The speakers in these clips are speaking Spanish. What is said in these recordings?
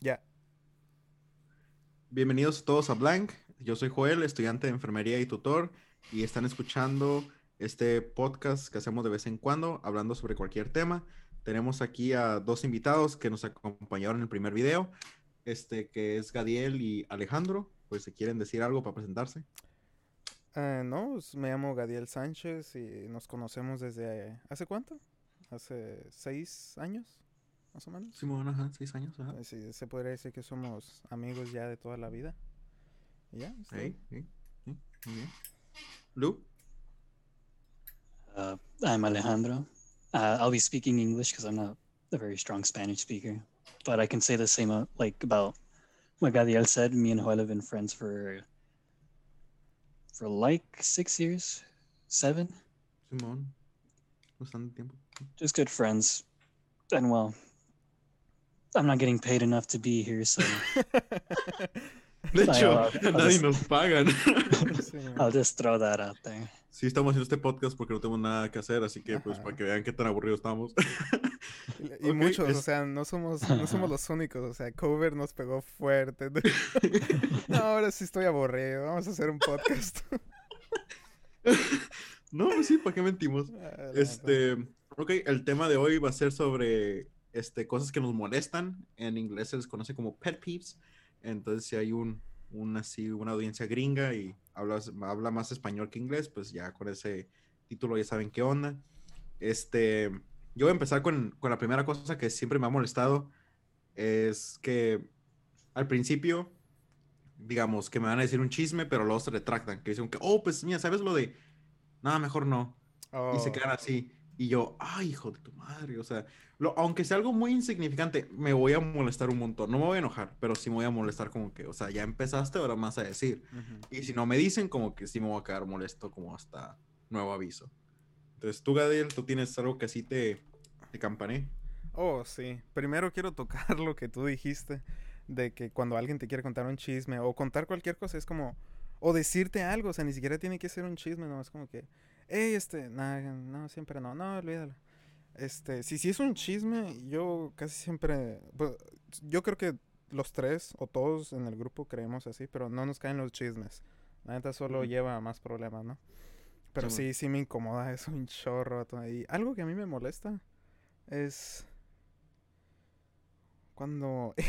Ya. Bienvenidos todos a Blank. Yo soy Joel, estudiante de enfermería y tutor, y están escuchando este podcast que hacemos de vez en cuando, hablando sobre cualquier tema. Tenemos aquí a dos invitados que nos acompañaron en el primer video, este que es Gadiel y Alejandro. Pues si quieren decir algo para presentarse. Eh, no, pues, me llamo Gadiel Sánchez y nos conocemos desde ¿hace cuánto? Hace seis años, más o menos. Simón, ajá, seis años, ajá. Eh, Sí, se podría decir que somos amigos ya de toda la vida. ¿Y ya? es todo. Sí, sí, sí, muy bien. Lu, Uh, I'm Alejandro. Uh, I'll be speaking English because I'm not a very strong Spanish speaker, but I can say the same uh, like about what Gadiel said. Me and Joel have been friends for for like six years, seven. Simón. Bastante tiempo. Just good friends, and well, I'm not getting paid enough to be here, so De hecho, I'll- I'll nadie just- nos pagan. I'll just throw that out there. Sí, estamos haciendo este podcast porque no tenemos nada que hacer, así que pues para que vean qué tan aburridos estamos. Y, y Ok, muchos, o es- sea, no somos, no somos los únicos, o sea, Cover nos pegó fuerte. No, ahora sí estoy aburrido, vamos a hacer un podcast. no, pues sí, ¿para qué mentimos? Ah. Este, ok, el tema de hoy va a ser sobre este, cosas que nos molestan. En inglés se les conoce como pet peeves. Entonces, si hay un, un así, una audiencia gringa y hablas, habla más español que inglés, pues ya con ese título ya saben qué onda. Este, yo voy a empezar con, con la primera cosa que siempre me ha molestado. Es que al principio, digamos, que me van a decir un chisme, pero luego se retractan. Que dicen que, oh, pues mira, ¿sabes lo de? Nada, mejor no y se Oh, quedan así. Y yo, ay, hijo de tu madre. O sea, lo- aunque sea algo muy insignificante, me voy a molestar un montón. No me voy a enojar, pero sí me voy a molestar como que, o sea, ya empezaste, ahora más a decir. Y si no me dicen, como que sí me voy a quedar molesto como hasta nuevo aviso. Entonces, tú, Gadiel, tú tienes algo que así te, te campané. Oh, sí. Primero quiero tocar lo que tú dijiste de que cuando alguien te quiere contar un chisme o contar cualquier cosa es como o decirte algo, o sea, ni siquiera tiene que ser un chisme, no es como que, hey, este, nah, no, siempre no, no, olvídalo. Este, si sí es un chisme, yo casi siempre, pues, yo creo que los tres o todos en el grupo creemos así, pero no nos caen los chismes. La neta solo lleva a más problemas, ¿no? Pero sí, sí me incomoda eso un chorro. Y algo que a mí me molesta es cuando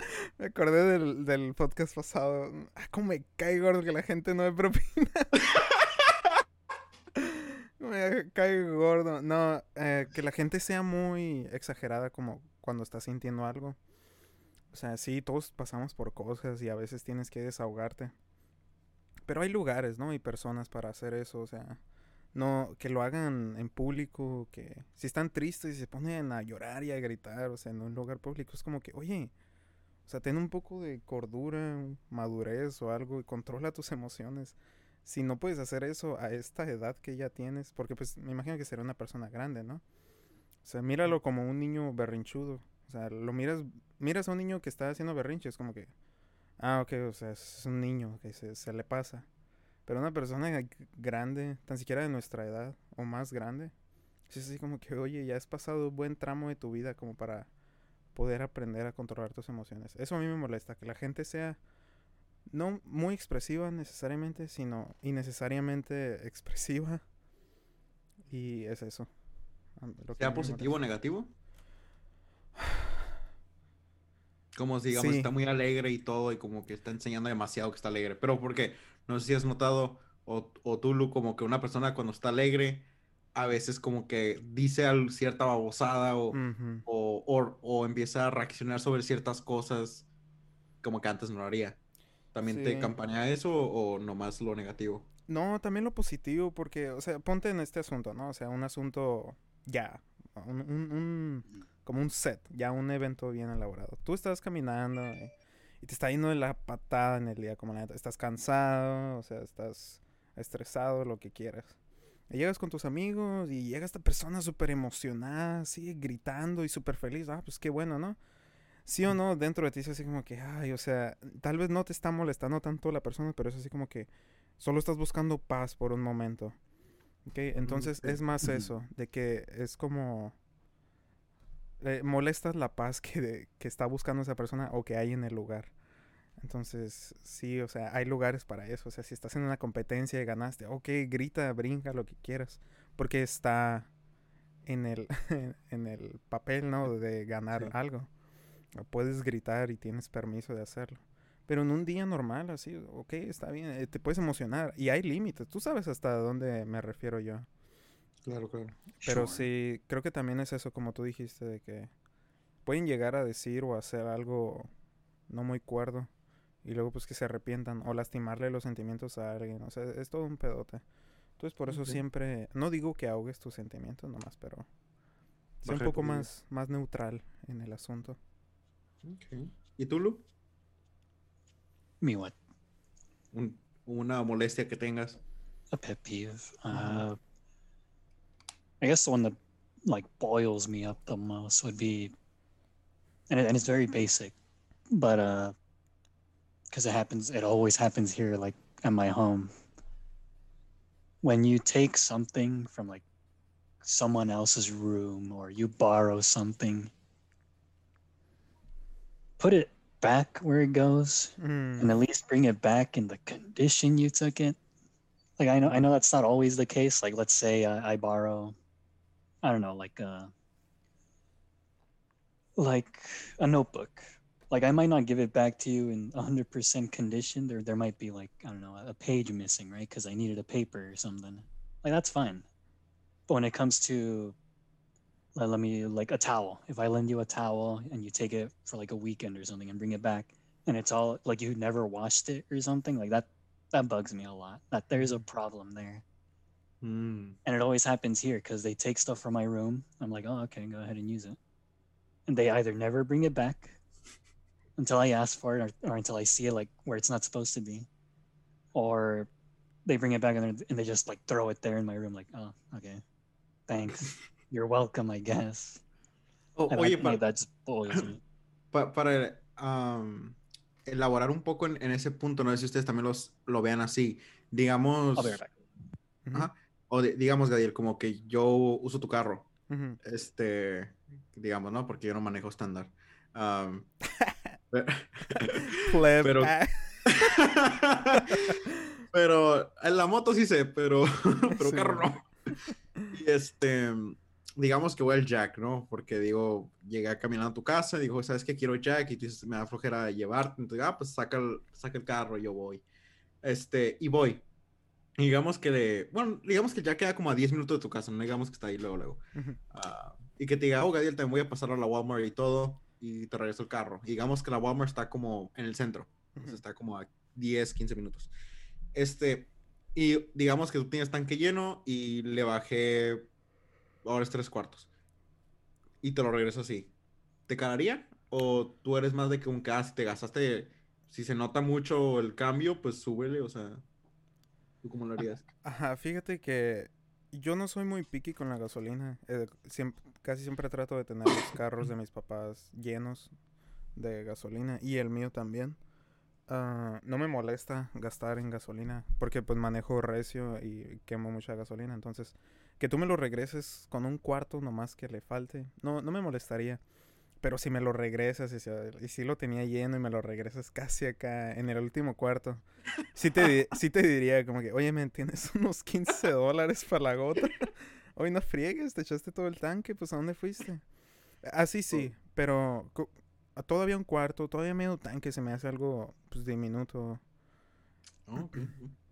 me acordé del, del podcast pasado. Ah, cómo me cae gordo que la gente no me propina. me cae gordo. No, eh, que la gente sea muy exagerada como cuando está sintiendo algo. O sea, sí, todos pasamos por cosas y a veces tienes que desahogarte. Pero hay lugares, ¿no? Y personas para hacer eso, o sea, no que lo hagan en público, que si están tristes y se ponen a llorar y a gritar, o sea, en un lugar público, es como que, oye, o sea, ten un poco de cordura, madurez o algo y controla tus emociones. Si no puedes hacer eso a esta edad que ya tienes, porque pues me imagino que será una persona grande, ¿no? O sea, míralo como un niño berrinchudo. O sea, lo miras, miras a un niño que está haciendo berrinches, como que, ah, ok, o sea, es un niño que se, se le pasa. Pero una persona grande, tan siquiera de nuestra edad o más grande, es así como que, oye, ya has pasado un buen tramo de tu vida como para poder aprender a controlar tus emociones. Eso a mí me molesta, que la gente sea no muy expresiva necesariamente, sino innecesariamente expresiva. Y es eso. lo Sea positivo o negativo. Como si, digamos, Sí. está muy alegre y todo, y como que está enseñando demasiado que está alegre. Pero porque, no sé si has notado, o, o tú, Lu, como que una persona cuando está alegre, a veces como que dice cierta babosada o, o, o- o empieza a reaccionar sobre ciertas cosas como que antes no lo haría. ¿También te Sí. campanea eso o, nomás lo negativo? No, también lo positivo, porque, o sea, ponte en este asunto, ¿no? O sea, un asunto ya, un, un- un- como un set, ya un evento bien elaborado. Tú estás caminando y, y te está yendo de la patada en el día, como la neta, estás cansado, o sea, estás estresado, lo que quieras. Y llegas con tus amigos y llega esta persona súper emocionada, así, gritando y súper feliz. Ah, pues qué bueno, ¿no? Sí o no, dentro de ti es así como que, ay, o sea, tal vez no te está molestando tanto la persona, pero es así como que solo estás buscando paz por un momento. ¿Ok? Entonces ok. es más eso, de que es como... eh, molestas la paz que, de- que está buscando esa persona o que hay en el lugar. Entonces, sí, o sea, hay lugares para eso. O sea, si estás en una competencia y ganaste, ok, grita, brinca, lo que quieras. Porque está en el, en el papel, ¿no? De ganar Sí. algo. O Puedes gritar y tienes permiso de hacerlo. Pero en un día normal, así, ok, está bien, eh, te puedes emocionar. Y hay límites. Tú sabes hasta dónde me refiero yo. Claro, claro. Pero Sure. sí, creo que también es eso, como tú dijiste, de que pueden llegar a decir o hacer algo no muy cuerdo y luego pues que se arrepientan o lastimarle los sentimientos a alguien. O sea, es todo un pedote. Entonces por eso siempre, no digo que ahogues tus sentimientos nomás, pero sea un poco más, más neutral en el asunto. Ok. ¿Y tú, Lu? Me what? Un- una molestia que tengas. A pet peeve. Uh, I guess the one that like boils me up the most would be, and, it, and it's very basic, but uh, because it happens, it always happens here, like at my home. When you take something from like someone else's room or you borrow something, put it back where it goes Mm, and at least bring it back in the condition you took it. Like I know, I know that's not always the case. Like let's say I, I borrow, I don't know, like a, like a notebook. Like I might not give it back to you in 100% condition. There, there might be like I don't know, a page missing, right? Because I needed a paper or something. Like that's fine. But when it comes to let, let me like a towel. If I lend you a towel and you take it for like a weekend or something and bring it back, and it's all like you never washed it or something like that that bugs me a lot that there's a problem there Mm. and it always happens here because they take stuff from my room i'm like oh okay go ahead and use it and they either never bring it back until i ask for it or, or until i see it like where it's not supposed to be or they bring it back and, and they just like throw it there in my room like oh okay thanks you're welcome i guess oye, that, pa- that just boils me pa- para am, elaborar un poco en, en ese punto, no sé si ustedes también los, lo vean así. Digamos, o de- digamos, Gadiel, como que yo uso tu carro, este, digamos, ¿no? Porque yo no manejo estándar. Pero- ah, pero en la moto sí sé, pero, pero Sí, carro no. Y este, digamos que voy al Jack, ¿no? Porque digo, llegué caminando a tu casa, digo, ¿sabes qué? Quiero Jack y tú dices, me da flojera llevarte. Entonces, ah, pues saca el, saca el carro, yo voy. Este, y voy. Y digamos que de, bueno, digamos que ya queda como a 10 minutos de tu casa, no digamos que está ahí luego, luego. Ah, y que te diga, oh, Gadiel, te voy a pasar a la Walmart y todo, y te regreso el carro. Y digamos que la Walmart está como en el centro, entonces está como a 10, 15 minutos. Este, y digamos que tú tienes tanque lleno y le bajé ahora es tres cuartos. Y te lo regreso así. ¿Te calaría? ¿O tú eres más de que un gas, te gastaste, si se nota mucho el cambio, pues súbele, o sea, ¿tú cómo lo harías? Ajá, fíjate que yo no soy muy picky con la gasolina. eh, casi siempre trato de tener los carros de mis papás llenos de gasolina y el mío también. Ah, no me molesta gastar en gasolina porque pues manejo recio y quemo mucha gasolina. Entonces, que tú me lo regreses con un cuarto nomás que le falte, no, no me molestaría. Pero si me lo regresas y si, y si lo tenía lleno y me lo regresas casi acá en el último cuarto, sí te, sí te diría como que, oye, ¿me tienes unos 15 dólares para la gota? Hoy no friegues, te echaste todo el tanque, pues ¿a dónde fuiste? Así sí, pero co- a todavía un cuarto, todavía medio tanque se me hace algo pues diminuto. Ah, ok.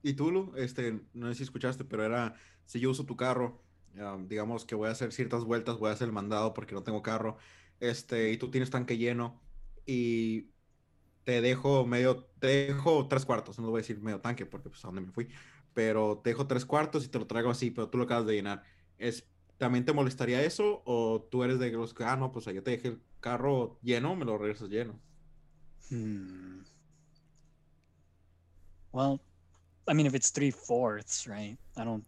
Y tú, este, no sé si escuchaste, pero era, si yo uso tu carro, digamos que voy a hacer ciertas vueltas, voy a hacer el mandado porque no tengo carro, este, y tú tienes tanque lleno y te dejo medio, te dejo tres cuartos, no voy a decir medio tanque porque pues a dónde me fui, pero te dejo tres cuartos y te lo traigo así, pero tú lo acabas de llenar. Es, ¿también te molestaría eso o tú eres de los que, ah, no, pues yo te dejé el carro lleno, me lo regresas lleno? Hmm. Well, I mean, if it's three fourths, right? I don't.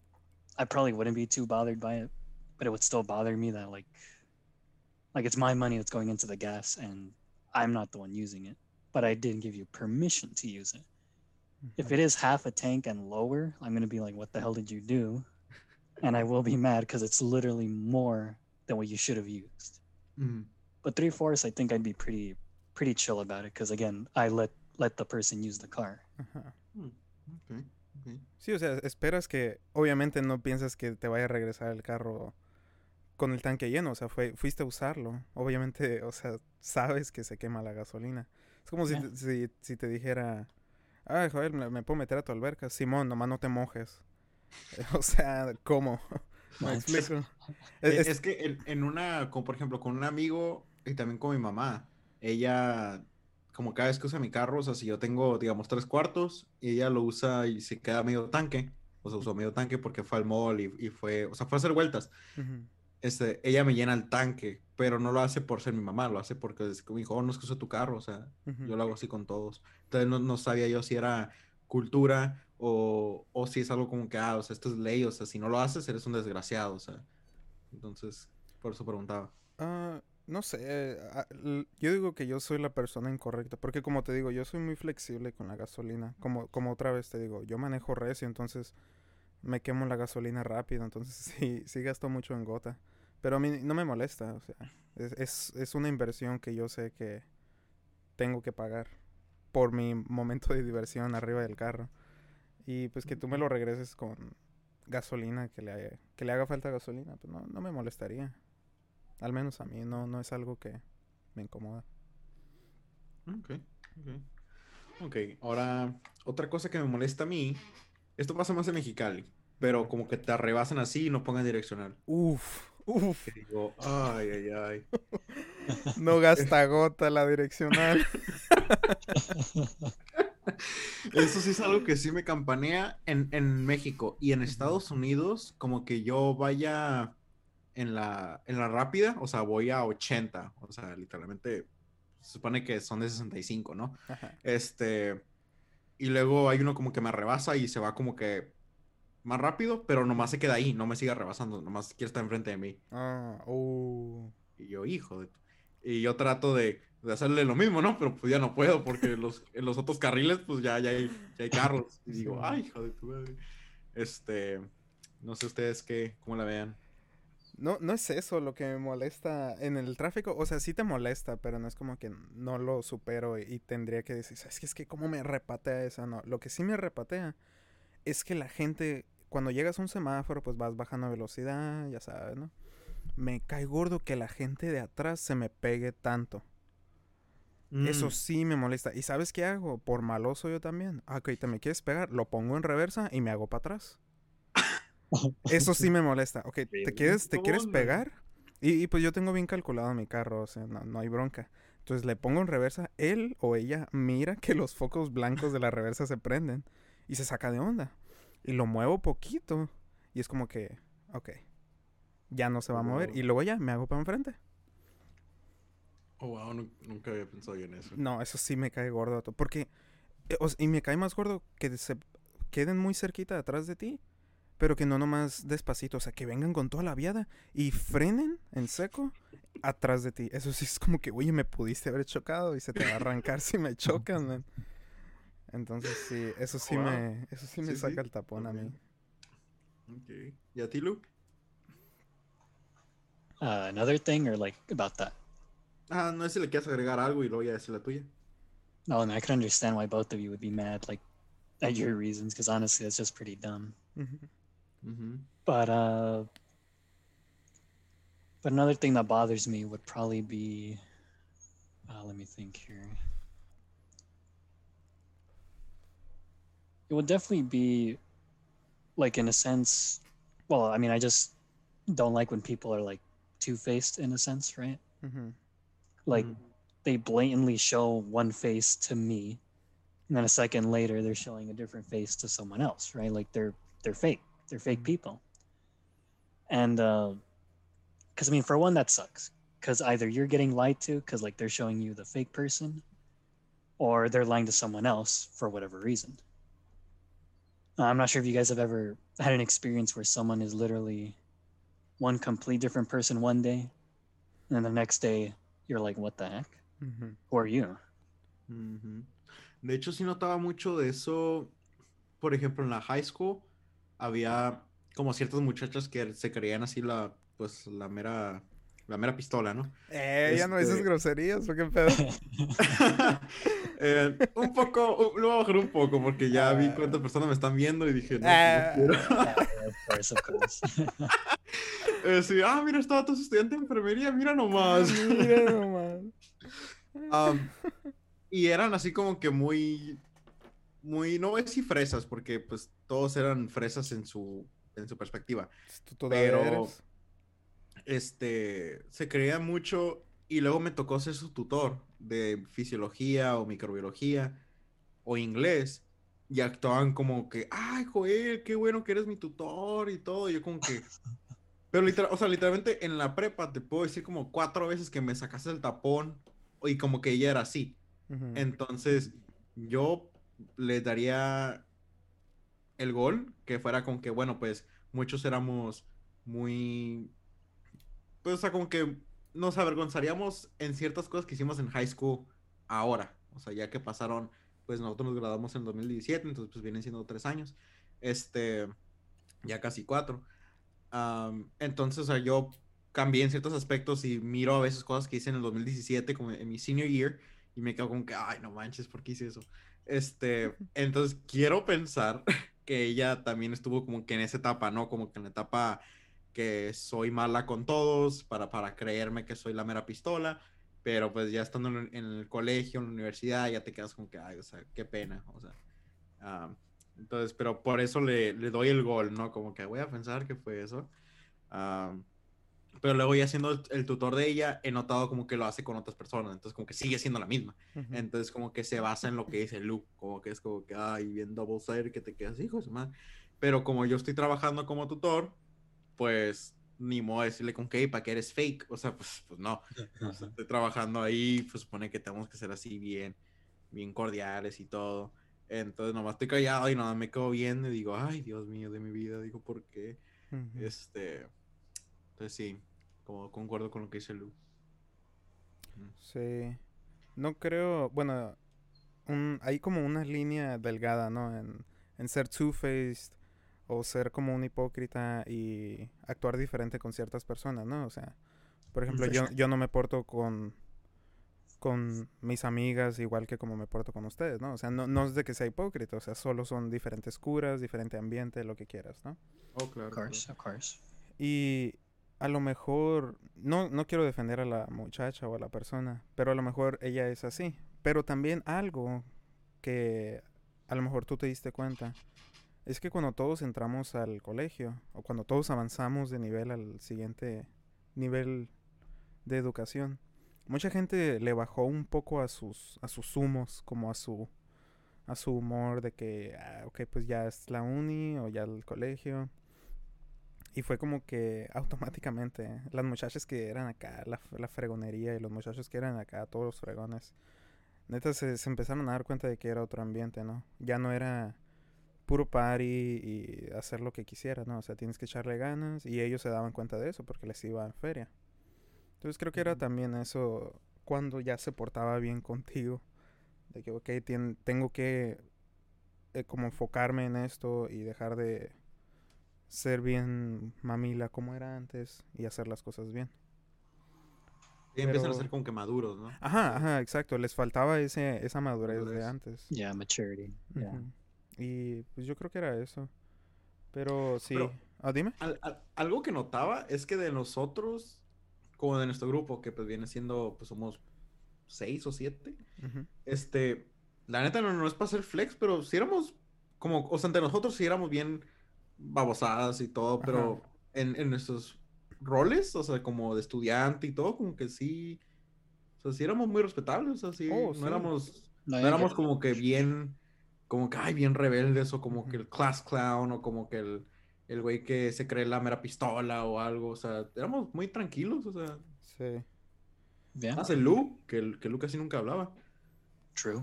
I probably wouldn't be too bothered by it, but it would still bother me that like, like it's my money that's going into the gas, and I'm not the one using it. But I didn't give you permission to use it. If it is half a tank and lower, I'm gonna be like, "What the hell did you do?" And I will be mad because it's literally more than what you should have used. Mm. But three fourths, I think I'd be pretty pretty chill about it because again, I let let the person use the car. Ajá. Sí, o sea, esperas que, obviamente no piensas que te vaya a regresar el carro con el tanque lleno, o sea, fue, fuiste a usarlo. Obviamente, o sea, sabes que se quema la gasolina. Es como si, te- si, si te dijera, ay, joder, me, me puedo meter a tu alberca. Simón, nomás no te mojes. o sea, ¿cómo? Explico? Es- Es, que en, en una, como por ejemplo, con un amigo y también con mi mamá, ella, como cada vez que usa mi carro, o sea, si yo tengo, digamos, tres cuartos, y ella lo usa y se queda medio tanque, o sea, usó medio tanque porque fue al mall y, y fue, o sea, fue a hacer vueltas. Ujú, Este, ella me llena el tanque, pero no lo hace por ser mi mamá, lo hace porque es como dijo, oh, no es que uso tu carro, o sea, ujú. yo lo hago así con todos. Entonces no, no sabía yo si era cultura o, o si es algo como que, ah, o sea, esto es ley, o sea, si no lo haces, eres un desgraciado, o sea. Entonces, por eso preguntaba. Ah, no sé, yo digo que yo soy la persona incorrecta, porque como te digo, yo soy muy flexible con la gasolina, como, como otra vez te digo, yo manejo recio, entonces me quemo la gasolina rápido, entonces sí, sí gasto mucho en gota, pero a mí no me molesta, o sea, es, es, es una inversión que yo sé que tengo que pagar por mi momento de diversión arriba del carro, y pues que tú me lo regreses con gasolina, que le, que le haga falta gasolina, pues no, no me molestaría. Al menos a mí no, no es algo que me incomoda. Ok, ok. Ok, ahora, otra cosa que me molesta a mí, esto pasa más en Mexicali, pero como que te arrebasan así y no pongan direccional. Uf, uf. Que digo, ay, ay, ay. No gasta gota la direccional. Eso sí es algo que sí me campanea en, en México y en Estados Unidos, como que yo vaya en la, en la rápida, o sea, voy a 80, o sea, literalmente se supone que son de 65, ¿no? Ajá. Este, y luego hay uno como que me rebasa y se va como que más rápido, pero nomás se queda ahí, no me sigue rebasando, nomás quiere estar enfrente de mí. Ah, uh. Y yo, hijo de... Y yo trato de, de hacerle lo mismo, ¿no? Pero pues ya no puedo porque los, en los otros carriles pues ya, ya, hay, ya hay carros. Y digo, ay, hijo de tu madre. Este, no sé ustedes qué, cómo la vean. No, no es eso lo que me molesta en el tráfico. O sea, sí te molesta, pero no es como que no lo supero y, y tendría que decir, ¿sabes qué? Es que cómo me repatea esa, no. Lo que sí me repatea es que la gente, cuando llegas a un semáforo, pues vas bajando velocidad, ya sabes, ¿no? Me cae gordo que la gente de atrás se me pegue tanto. Eso Mm, sí me molesta. ¿Y sabes qué hago? Por maloso yo también. Ah, ok, te me quieres pegar, lo pongo en reversa y me hago para atrás. Eso sí me molesta. Ok, ¿te quieres, te quieres pegar? Y, y pues yo tengo bien calculado mi carro, o sea, no, no hay bronca. Entonces le pongo en reversa, él o ella mira que los focos blancos de la reversa se prenden y se saca de onda. Y lo muevo poquito y es como que, ok, ya no se va a mover. Y luego ya me hago para enfrente. Oh, wow, nu- nunca había pensado yo en eso. No, eso sí me cae gordo. Porque, eh, o s- y me cae más gordo que se queden muy cerquita atrás de ti, pero que no nomás despacito, o sea, que vengan con toda la viada y frenen en seco atrás de ti. Eso sí es como que, oye, me pudiste haber chocado y se te va a arrancar si me chocas, man. Entonces sí, eso sí Wow. me, eso sí me Sí, sí, saca el tapón a mí. también. Ok. ¿Y a ti, Lu? Uh, another thing, or like about that? Ah, no sé si le quieres agregar algo y luego ya decir la tuya. No, I mean I can understand why both of you would be mad, like at your reasons, because honestly, that's just pretty dumb. Ujú. Ujú. But uh, but another thing that bothers me would probably be, uh, let me think here. It would definitely be, like in a sense, well, I mean, I just don't like when people are like two-faced in a sense, right? Ujú. Like Mm. they blatantly show one face to me, and then a second later they're showing a different face to someone else, right? Like they're they're fake. They're fake Mhm. people. And because I mean, for one, that sucks. Because either you're getting lied to, because like they're showing you the fake person, or they're lying to someone else for whatever reason. Uh, I'm not sure if you guys have ever had an experience where someone is literally one complete different person one day, and then the next day you're like, what the heck? Ujú. Who are you? Ujú. De hecho, sí notaba mucho de eso. Por ejemplo, en la high school había como ciertas muchachas que se creían así la, pues, la mera, la mera pistola, ¿no? Eh, ya no dices Este- groserías, ¿o qué pedo? Eh, un poco, lo voy a bajar un poco porque ya vi Ah. cuántas personas me están viendo y dije, no, Ah. no quiero. Of course, of course. Eh, sí, ah, mira, estaba tu estudiante de enfermería, mira nomás. Mira nomás. Y eran así como que muy, muy, no voy a decir fresas, porque pues todos eran fresas en su, en su perspectiva. Tú todavía Pero- eres. Este, se creía mucho y luego me tocó ser su tutor de fisiología o microbiología o inglés y actuaban como que, ay, Joel, qué bueno que eres mi tutor y todo. Y yo como que... Pero literal, o sea, literalmente en la prepa te puedo decir como cuatro veces que me sacaste el tapón y como que ella era así. Entonces, yo le daría el gol, que fuera con que, bueno, pues muchos éramos muy, pues, o sea, como que nos avergonzaríamos en ciertas cosas que hicimos en high school ahora. O sea, ya que pasaron, pues nosotros nos graduamos en 2017, entonces pues vienen siendo tres años. Este, ya casi cuatro. Am, entonces, o sea, yo cambié en ciertos aspectos y miro a veces cosas que hice en el 2017, como en mi senior year, y me quedo como que, ay, no manches, ¿por qué hice eso? Este, entonces quiero pensar que ella también estuvo como que en esa etapa, ¿no? Como que en la etapa que soy mala con todos, para, para creerme que soy la mera pistola, pero pues ya estando en, en el colegio, en la universidad, ya te quedas como que, ay, o sea, qué pena, o sea. am, entonces, pero por eso le, le doy el gol, ¿no? Como que voy a pensar que fue eso. Am, pero luego ya siendo el, el tutor de ella, he notado como que lo hace con otras personas, entonces como que sigue siendo la misma. Ujú. Entonces como que se basa en lo que dice Luke, como que es como que, ay, bien double sided que te quedas, hijo de su madre. Pero como yo estoy trabajando como tutor, pues ni modo de decirle con que, ¿para que eres fake? O sea, pues, pues no. Estoy trabajando ahí, pues supone que tenemos que ser así bien, bien cordiales y todo. Entonces nomás estoy callado y nada me quedo viendo y digo, ay, Dios mío de mi vida, digo, ¿por qué? Ujú. Este, entonces sí, como concuerdo con lo que dice Luke. Sí. No creo, bueno, un, hay como una línea delgada, ¿no? En, en ser two-faced o ser como un hipócrita y actuar diferente con ciertas personas, ¿no? O sea, por ejemplo, yo, yo no me porto con, con mis amigas igual que como me porto con ustedes, ¿no? O sea, no, no es de que sea hipócrita, o sea, solo son diferentes curas, diferente ambiente, lo que quieras, ¿no? Oh, claro. Of course, of course. Y a lo mejor, no, no quiero defender a la muchacha o a la persona, pero a lo mejor ella es así. Pero también algo que a lo mejor tú te diste cuenta, es que cuando todos entramos al colegio, o cuando todos avanzamos de nivel al siguiente nivel de educación, mucha gente le bajó un poco a sus, a sus humos, como a su, a su humor de que, ah, ok, pues ya es la uni o ya el colegio. Y fue como que automáticamente las muchachas que eran acá, la, la fregonería y los muchachos que eran acá, todos los fregones, neta se, se empezaron a dar cuenta de que era otro ambiente, ¿no? Ya no era puro party y hacer lo que quisieras, ¿no? O sea, tienes que echarle ganas y ellos se daban cuenta de eso porque les iba en feria. Entonces creo que era también eso cuando ya se portaba bien contigo, de que, ok, tien- tengo que eh, como enfocarme en esto y dejar de ser bien mamila como era antes y hacer las cosas bien. Y empiezan a Pero- ser como que maduros, ¿no? Ajá, ajá, exacto. Les faltaba ese, esa madurez de antes. Yeah, maturity. Yeah. Y pues yo creo que era eso. Pero sí. Pero- Ah, dime. Al- al- algo que notaba es que de nosotros, como de nuestro grupo, que pues viene siendo, pues somos seis o siete, este, la neta no, no es para hacer flex, pero si éramos como, o sea, entre nosotros sí éramos bien babosadas y todo, pero en, en nuestros roles, o sea, como de estudiante y todo, como que sí, o sea, sí éramos muy respetables, o sea, sí, Oh, no sí. éramos, No, éramos como que bien, como que, ay, bien rebeldes, o como que el class clown, o como que el, el güey que se cree la mera pistola o algo, o sea, éramos muy tranquilos, o sea, Sí. Yeah, más el Lu, que que Lu casi nunca hablaba. true.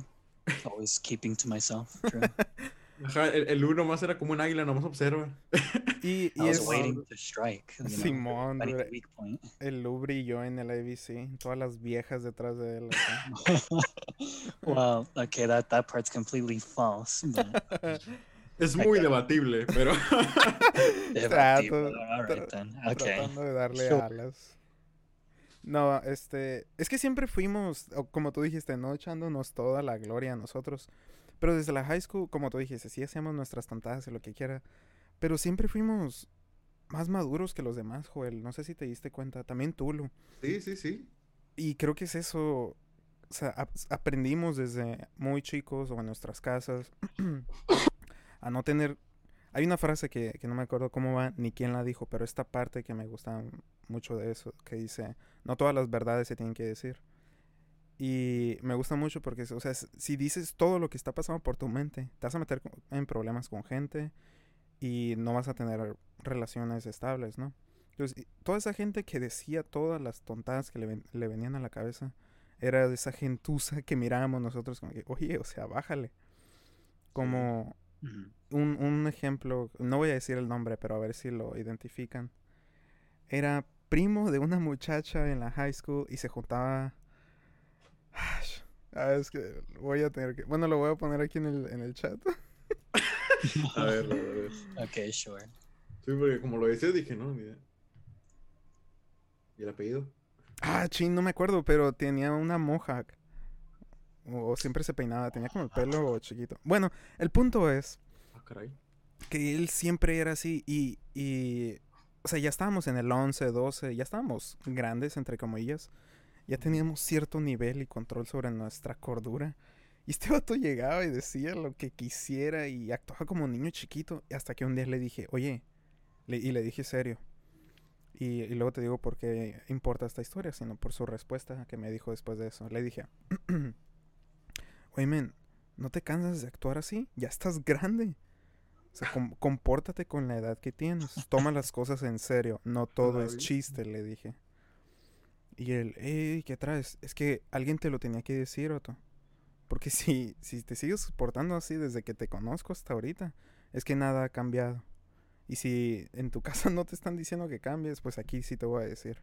Always keeping to myself. True. Ajá, el, el Lu nomás era como un águila, nomás observa. Y, I y was es waiting to strike. You know, Simón, el Lu brilló en el ABC. Todas las viejas detrás de él. well, okay, that that part's completely false. But Es muy debatible, pero all right tra- then. Okay. Tratando de darle Sure. alas. No, este, es que siempre fuimos, como tú dijiste, no echándonos toda la gloria a nosotros. Pero desde la high school, como tú dijiste, sí hacíamos nuestras tontadas y lo que quiera. Pero siempre fuimos más maduros que los demás, Joel. No sé si te diste cuenta. También Tulu. Sí, sí, sí. Y creo que es eso. O sea, ap- aprendimos desde muy chicos o en nuestras casas a no tener. Hay una frase que, que no me acuerdo cómo va ni quién la dijo, pero esta parte que me gusta mucho de eso, que dice, no todas las verdades se tienen que decir. Y me gusta mucho porque, o sea, si dices todo lo que está pasando por tu mente, te vas a meter en problemas con gente y no vas a tener relaciones estables, ¿no? Entonces, toda esa gente que decía todas las tontadas que le, ven- le venían a la cabeza, era de esa gentuza que mirábamos nosotros como que, oye, o sea, bájale. Como un, un ejemplo, no voy a decir el nombre, pero a ver si lo identifican. Era primo de una muchacha en la high school y se juntaba... Ah, es que voy a tener que... Bueno, lo voy a poner aquí en el, en el chat. A ver, a ver. Okay, sure. Sí, porque como lo decías dije, no, ni idea. ¿Y el apellido? Ah, chin, no me acuerdo, pero tenía una mohawk. O, o siempre se peinaba, tenía como el pelo chiquito. Bueno, el punto es Ah, caray. que él siempre era así y, y... O sea, ya estábamos en el 11, 12, ya estábamos grandes, entre comillas. Ya teníamos cierto nivel y control sobre nuestra cordura. Y este vato llegaba y decía lo que quisiera y actuaba como un niño chiquito. Y hasta que un día le dije, oye, le- y le dije serio. Y, y luego te digo por qué importa esta historia, sino por su respuesta que me dijo después de eso. Le dije, oye, men, ¿no te cansas de actuar así? Ya estás grande. O sea, com- compórtate con la edad que tienes. Toma las cosas en serio. No todo es chiste, le dije. Y él, hey, ¿qué traes? Es que alguien te lo tenía que decir, Otto. Porque si, si te sigues portando así desde que te conozco hasta ahorita, es que nada ha cambiado. Y si en tu casa no te están diciendo que cambies, pues aquí sí te voy a decir.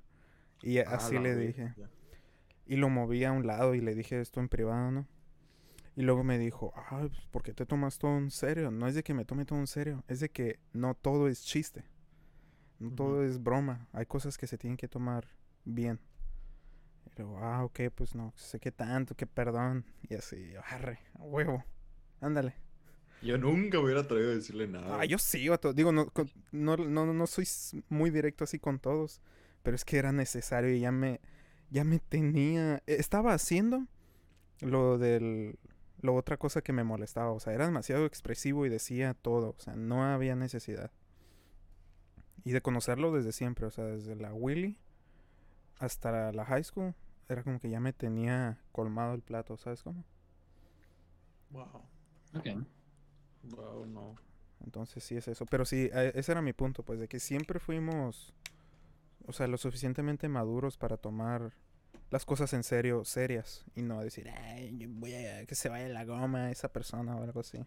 Y Ah, así le dije. ya. Y lo moví a un lado y le dije esto en privado, ¿no? Y luego me dijo, ah, pues, ¿por qué te tomas todo en serio? No es de que me tome todo en serio, es de que no todo es chiste. No todo es broma. Hay cosas que se tienen que tomar bien. Y luego, ah, ok, pues no, sé qué tanto, que perdón. Y así, yo, arre, a huevo. Ándale. Yo nunca me hubiera atrevido a decirle nada. Ah, yo sí, vato. Digo, no, con- no, no, no soy muy directo así con todos. Pero es que era necesario y ya me, ya me tenía. e- Estaba haciendo lo del. Lo otra cosa que me molestaba. O sea, era demasiado expresivo y decía todo. O sea, no había necesidad. Y de conocerlo desde siempre. O sea, desde la Willy hasta la high school. Era como que ya me tenía colmado el plato, ¿sabes cómo? Wow. Okay. Wow, no. Entonces sí es eso. Pero sí, eh, ese era mi punto, pues, de que siempre fuimos, o sea, lo suficientemente maduros para tomar las cosas en serio, serias, y no decir, ay, yo voy a que se vaya la goma esa persona o algo así.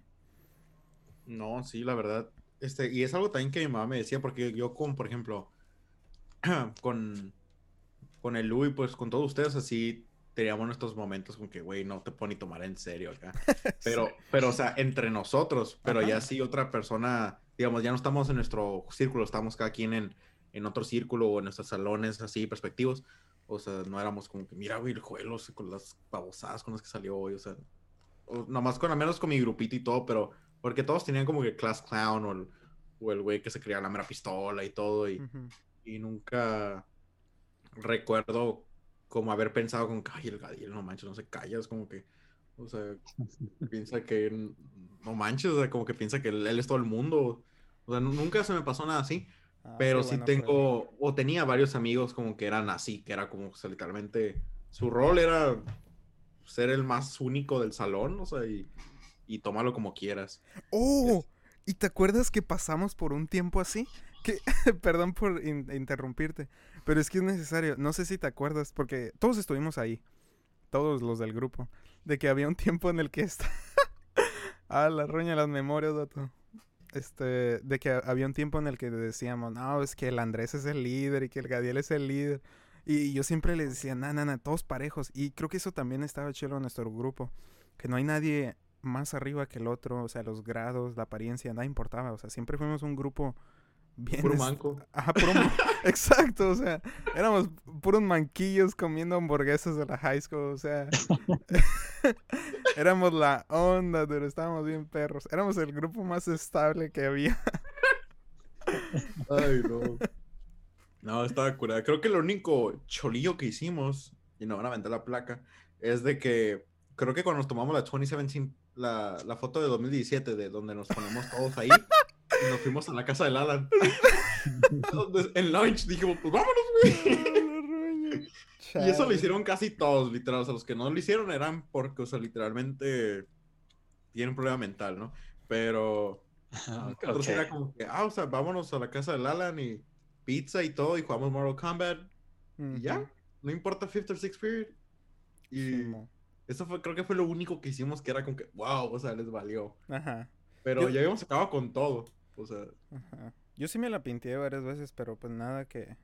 No, sí, la verdad. Este, y es algo también que mi mamá me decía, porque yo con, por ejemplo, con, con el Louis, pues con todos ustedes así teníamos nuestros momentos con que, güey, no te puedo ni tomar en serio acá. Pero, pero, o sea, entre nosotros, pero ya si otra persona, digamos, ya no estamos en nuestro círculo, estamos cada quien en, en otro círculo o en nuestros salones así, perspectivos. O sea, no éramos como que, mira, güey, el juego con las babosadas con las que salió hoy, o sea, o nomás con, al menos con mi grupito y todo, pero porque todos tenían como que Class Clown o el, o el güey que se creía la mera pistola y todo, y, y nunca recuerdo como haber pensado con que, ay, el Gadiel, no manches, no se calla, es como que, o sea, piensa que, no manches, o sea, como que piensa que él, él es todo el mundo, o sea, nu- nunca se me pasó nada así, Ah, pero sí bueno, tengo, o tenía varios amigos como que eran así, que era como, o sea, literalmente, su rol era ser el más único del salón, o sea, y, y tómalo como quieras. ¡Oh! ¿Y te acuerdas que pasamos por un tiempo así? Que, perdón por in- interrumpirte, pero es que es necesario. No sé si te acuerdas, porque todos estuvimos ahí, todos los del grupo, de que había un tiempo en el que está... ah, la roña las memorias, dato. Este, de que había un tiempo en el que decíamos, no, es que el Andrés es el líder y que el Gadiel es el líder. Y yo siempre les decía, na, na, na, todos parejos. Y creo que eso también estaba chido en nuestro grupo, que no hay nadie más arriba que el otro, o sea, los grados, la apariencia, nada importaba, o sea, siempre fuimos un grupo bien. Puro manco. Ajá, puro Exacto, o sea, éramos puros manquillos comiendo hamburguesas de la high school, o sea. éramos la onda, pero estábamos bien perros. Éramos el grupo más estable que había. Ay, no. No, estaba curada. Creo que lo único cholillo que hicimos, y no van a vender la placa, es de que creo que cuando nos tomamos la 2017, la, la foto de 2017, de donde nos ponemos todos ahí, nos fuimos a la casa del Alan. En lunch dijimos, pues vámonos, güey. Y eso lo hicieron casi todos, literal. O sea, los que no lo hicieron eran porque, o sea, literalmente tienen un problema mental, ¿no? Pero nosotros okay. era como que, ah, o sea, vámonos a la casa del Alan y pizza y todo, y jugamos Mortal Kombat, y ya. No importa fifth or sixth period. Y eso fue, creo que fue lo único que hicimos que era como que, wow, o sea, les valió. Ajá, Pero Yo- ya habíamos acabado con todo. O sea, ajá. Yo sí me la pinté varias veces, pero pues nada que.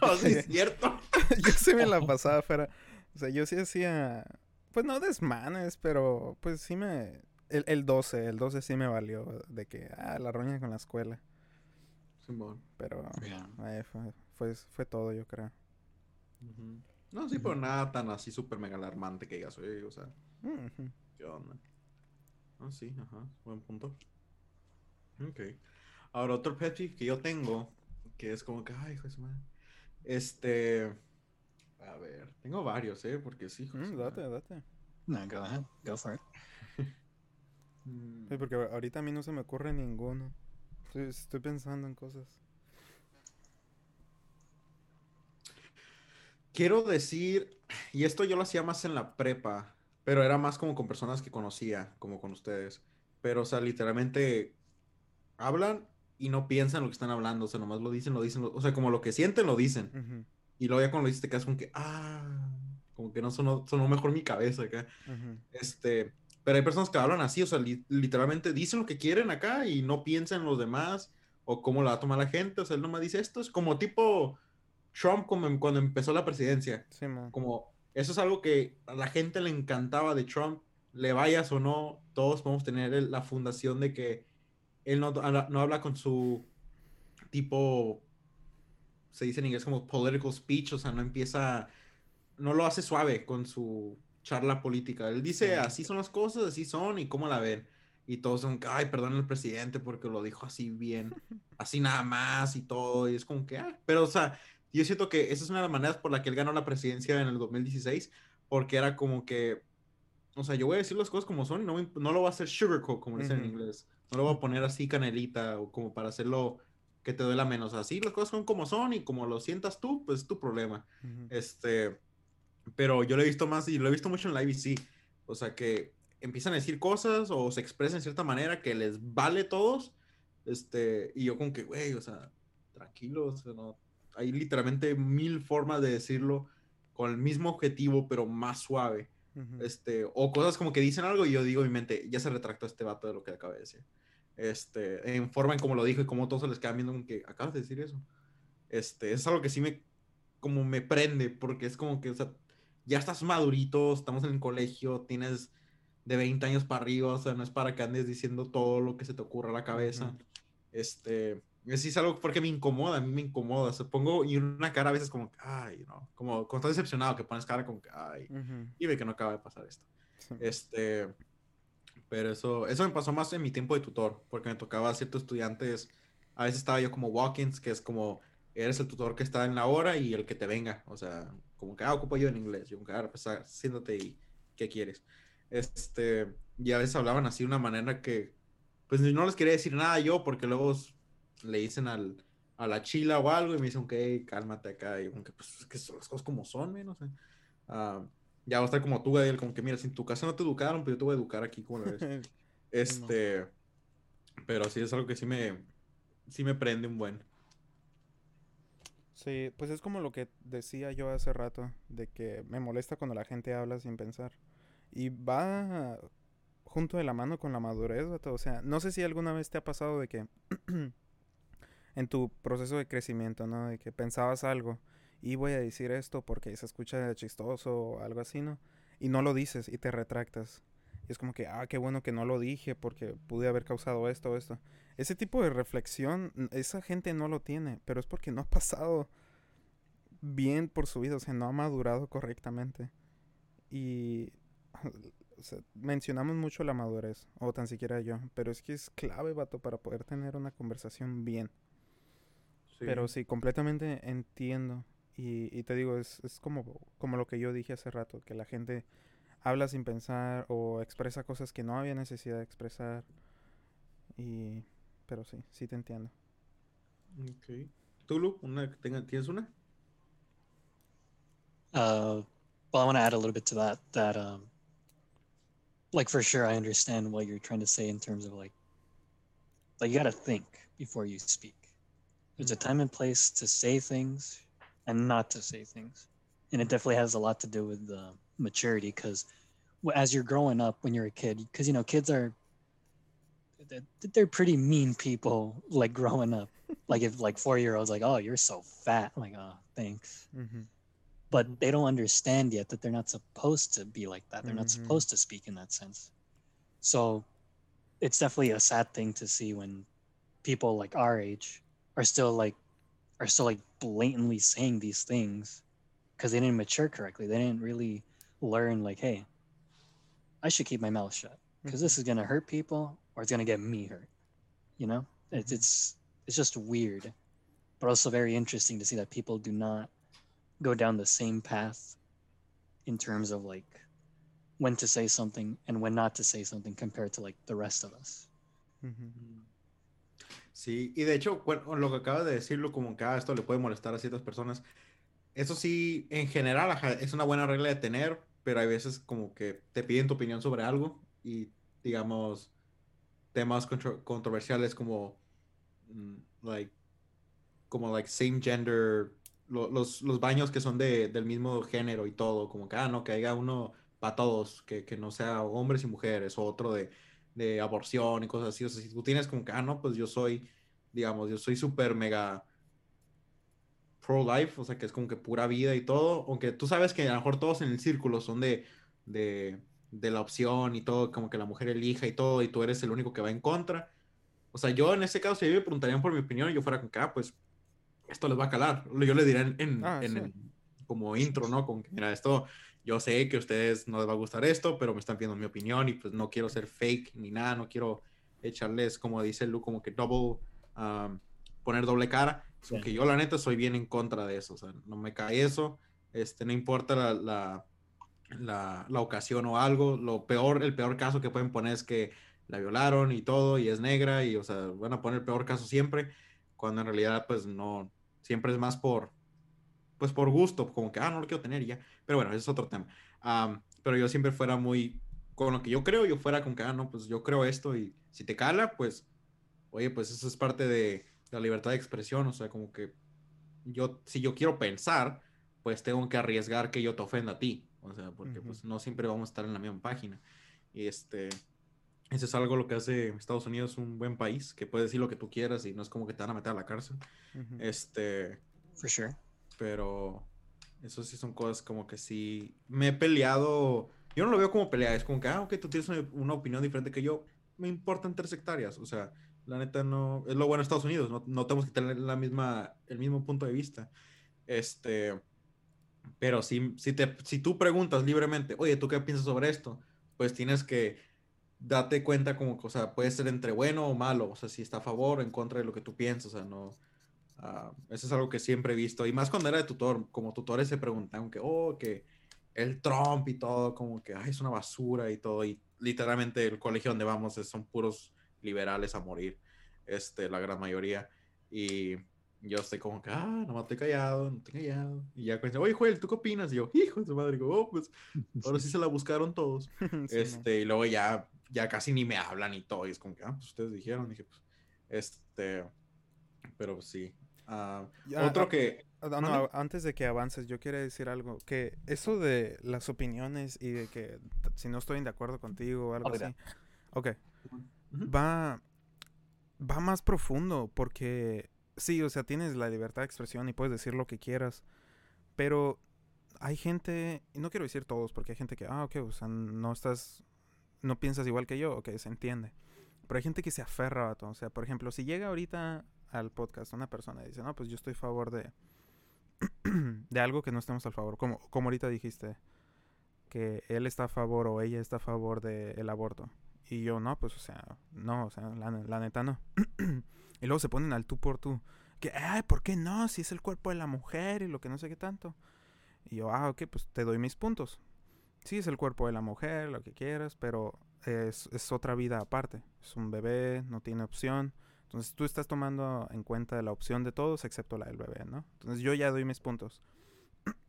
no, sí es cierto. yo sí me la pasaba fuera. O sea, yo sí hacía. Pues no desmanes, pero pues sí me. El, el 12, el 12 sí me valió de que, ah, la roña con la escuela. Simón. Pero Yeah. eh, fue, fue, fue todo, yo creo. No, sí, pero nada tan así súper mega alarmante que digas, oye, o sea. ¿qué onda? Ah, sí, ajá, buen punto. Ok. Ahora, otro pet peeve que yo tengo, que es como que, ay, hijo de su madre. Este. A ver, tengo varios, ¿eh? Porque sí, hijo de Mm, su date, madre. date. No, go ahead. Go for it. Sí, porque ahorita a mí no se me ocurre ninguno. Estoy, estoy pensando en cosas. Quiero decir, y esto yo lo hacía más en la prepa, pero era más como con personas que conocía, como con ustedes. Pero, o sea, literalmente hablan y no piensan lo que están hablando, o sea, nomás lo dicen, lo dicen, lo- o sea, como lo que sienten, lo dicen. Y luego ya cuando lo dices te quedas como que, ah, como que no sonó, sonó mejor mi cabeza acá. ujú. Este, pero hay personas que hablan así, o sea, li- literalmente dicen lo que quieren acá y no piensan en los demás o cómo la va a tomar la gente, o sea, él nomás dice esto, es como tipo Trump como cuando empezó la presidencia, Sí, como eso es algo que a la gente le encantaba de Trump, le vayas o no, todos podemos tener la fundación de que él no, habla- no habla con su tipo, se dice en inglés como political speech, o sea, no empieza, no lo hace suave con su charla política. Él dice, Sí. así son las cosas, así son y cómo la ven. Y todos son, ay, perdón al presidente porque lo dijo así bien, así nada más y todo. Y es como que, ah, pero o sea, yo siento que esa es una de las maneras por la que él ganó la presidencia en el 2016, porque era como que, o sea, yo voy a decir las cosas como son y no, no lo voy a hacer sugarcoat, como dicen en inglés. No lo voy a poner así canelita o como para hacerlo que te duela menos. Así las cosas son como son y como lo sientas tú, pues es tu problema. Este, pero yo lo he visto más y lo he visto mucho en la IBC. O sea, que empiezan a decir cosas o se expresan de cierta manera que les vale a todos. Este, y yo como que, güey, o sea, tranquilo, o sea, no. Hay literalmente mil formas de decirlo con el mismo objetivo, pero más suave. Este, o cosas como que dicen algo y yo digo en mi mente, ya se retractó este vato de lo que acaba de decir. Este, en forma en como lo dijo y como todos se les quedan viendo como que acabas de decir eso. Este, es algo que sí me, como me prende, porque es como que, o sea, ya estás madurito, estamos en el colegio, tienes de 20 años para arriba, o sea, no es para que andes diciendo todo lo que se te ocurra a la cabeza. Este, es, sí es algo porque me incomoda, a mí me incomoda, o sea, pongo y una cara a veces como, ay, no, como cuando estás decepcionado, que pones cara como ay, Ujú. y ve que no acaba de pasar esto. Sí. Este, pero eso, eso me pasó más en mi tiempo de tutor, porque me tocaba a ciertos estudiantes, a veces estaba yo como walk-ins, que es como, eres el tutor que está en la hora y el que te venga, o sea, como que, ah, ocupo yo en inglés, yo como que, ah, pues, ah, siéntate y, ¿qué quieres? Este, y a veces hablaban así de una manera que, pues no les quería decir nada yo, porque luego le dicen al, a la chila o algo y me dicen, ok, cálmate acá, y como que, pues, es que son las cosas como son, ¿me? no sé. Ah, ya va a estar como tú, Gabriel, como que mira, si en tu casa no te educaron, pues yo te voy a educar aquí, como lo ves. Este, pero sí es algo que sí me, sí me prende un buen. Sí, pues es como lo que decía yo hace rato, de que me molesta cuando la gente habla sin pensar. Y va junto de la mano con la madurez, vato. O sea, no sé si alguna vez te ha pasado de que en tu proceso de crecimiento, ¿no? De que pensabas algo y voy a decir esto porque se escucha chistoso o algo así, ¿no? Y no lo dices y te retractas. Y es como que, ah, qué bueno que no lo dije porque pude haber causado esto o esto. Ese tipo de reflexión, esa gente no lo tiene, pero es porque no ha pasado bien por su vida, o sea, no ha madurado correctamente. Y mencionamos mucho la madurez, o tan siquiera yo, pero es que es clave, vato, para poder tener una conversación bien. Pero sí, completamente entiendo. Y, te digo, es, es como, como lo que yo dije hace rato, que la gente habla sin pensar o expresa cosas que no había necesidad de expresar. Y, pero sí, sí te entiendo. Ok. ¿Tulu? Una, ¿Tienes una? Uh, well, I want to add a little bit to that. That, um, like, for sure, I understand what you're trying to say in terms of like, like you got to think before you speak. There's a time and place to say things and not to say things, and it definitely has a lot to do with uh, maturity. Because as you're growing up, when you're a kid, because you know, kids are they're pretty mean people like growing up like if like four year olds like oh you're so fat I'm like oh thanks mm-hmm. but they don't understand yet that they're not supposed to be like that they're mm-hmm. not supposed to speak in that sense so it's definitely a sad thing to see when people like our age are still like are still like blatantly saying these things because they didn't mature correctly they didn't really learn like hey i should keep my mouth shut because this mm-hmm. is going to hurt people or it's going to get me hurt you know it's, mm-hmm. it's it's just weird but also very interesting to see that people do not go down the same path in terms of like when to say something and when not to say something compared to like the rest of us mm-hmm. Sí, y de hecho, bueno, lo que acaba de decirlo, como que ah, esto le puede molestar a ciertas personas, eso sí, en general, es una buena regla de tener, pero hay veces como que te piden tu opinión sobre algo y, digamos, temas controversiales como mm, like como like same gender los, los baños que son de, del mismo género y todo como que ah no que haya uno para todos que, que, no sea hombres y mujeres o otro de, de aborción y cosas así o sea si tú tienes como que ah no pues yo soy digamos yo soy súper mega pro life o sea que es como que pura vida y todo aunque tú sabes que a lo mejor todos en el círculo son de de de la opción y todo, como que la mujer elija y todo, y tú eres el único que va en contra. O sea, yo en ese caso, si me preguntarían por mi opinión, yo fuera con que, ah, pues, esto les va a calar. Yo le diré en, ah, como intro, ¿no? Con que, mira, esto, yo sé que a ustedes no les va a gustar esto, pero me están pidiendo mi opinión y pues no quiero ser fake ni nada, no quiero echarles, como dice Lu, como que double, poner doble cara. Aunque yo la neta soy bien en contra de eso, o sea, no me cae eso, este, no importa la la, la, ocasión o algo. Lo peor, el peor caso que pueden poner es que la violaron y todo, y es negra, y o sea, van a poner el peor caso siempre, cuando en realidad, pues no, siempre es más por, pues por gusto, como que, ah, no lo quiero tener ya. Pero bueno, ese es otro tema. pero yo siempre fuera muy, con lo que yo creo, yo fuera con que, ah, no, pues yo creo esto, y si te cala, pues, oye, pues eso es parte de la libertad de expresión, o sea, como que yo, si yo quiero pensar, pues tengo que arriesgar que yo te ofenda a ti. O sea, porque pues no siempre vamos a estar en la misma página. Y este, eso es algo lo que hace Estados Unidos un buen país, que puedes decir lo que tú quieras y no es como que te van a meter a la cárcel. Este. For sure. Pero eso sí son cosas como que sí. Me he peleado. Yo no lo veo como pelea, es como que, ah, ok, tú tienes una, opinión diferente que yo. Me importan tres hectáreas. O sea, la neta no. Es lo bueno de Estados Unidos, no, no tenemos que tener la misma, el mismo punto de vista. Este. Pero si, si, te, si tú preguntas libremente, oye, ¿tú qué piensas sobre esto? Pues tienes que date cuenta como, o sea, puede ser entre bueno o malo, o sea, si está a favor o en contra de lo que tú piensas, o sea, no, uh, eso es algo que siempre he visto, y más cuando era de tutor, como tutores se preguntan que, oh, que el Trump y todo, como que, ay, es una basura y todo, y literalmente el colegio donde vamos son puros liberales a morir, este, la gran mayoría, y yo estoy como que, ah, no me estoy callado, no estoy callado. Y ya cuando oye, Joel, ¿tú qué opinas? Y yo, hijo de su madre, digo, oh, pues, ahora sí se la buscaron todos. este, y luego ya, ya casi ni me hablan y todo. Y es como que, ah, pues ustedes dijeron. Y dije, pues, este, pero pues, sí. Uh, otro ah, que... Ah, no, antes de que avances, yo quiero decir algo. Que eso de las opiniones y de que si no estoy de acuerdo contigo o algo así. Ok. Va, va más profundo porque sí, o sea, tienes la libertad de expresión y puedes decir lo que quieras, pero hay gente, y no quiero decir todos, porque hay gente que, ah, ok, o sea, no estás no piensas igual que yo, ok, se entiende. Pero hay gente que se aferra a todo. O sea, por ejemplo, si llega ahorita al podcast una persona dice, no, pues yo estoy a favor de, de algo que no estemos a favor, como, como ahorita dijiste, que él está a favor o ella está a favor del aborto. Y yo, no, pues, o sea, no, o sea, la, la neta no. y luego se ponen al tú por tú. Que, ay, ¿por qué no? Si es el cuerpo de la mujer y lo que no sé qué tanto. Y yo, ah, ok, pues te doy mis puntos. Sí, es el cuerpo de la mujer, lo que quieras, pero es, es otra vida aparte. Es un bebé, no tiene opción. Entonces tú estás tomando en cuenta la opción de todos excepto la del bebé, ¿no? Entonces yo ya doy mis puntos.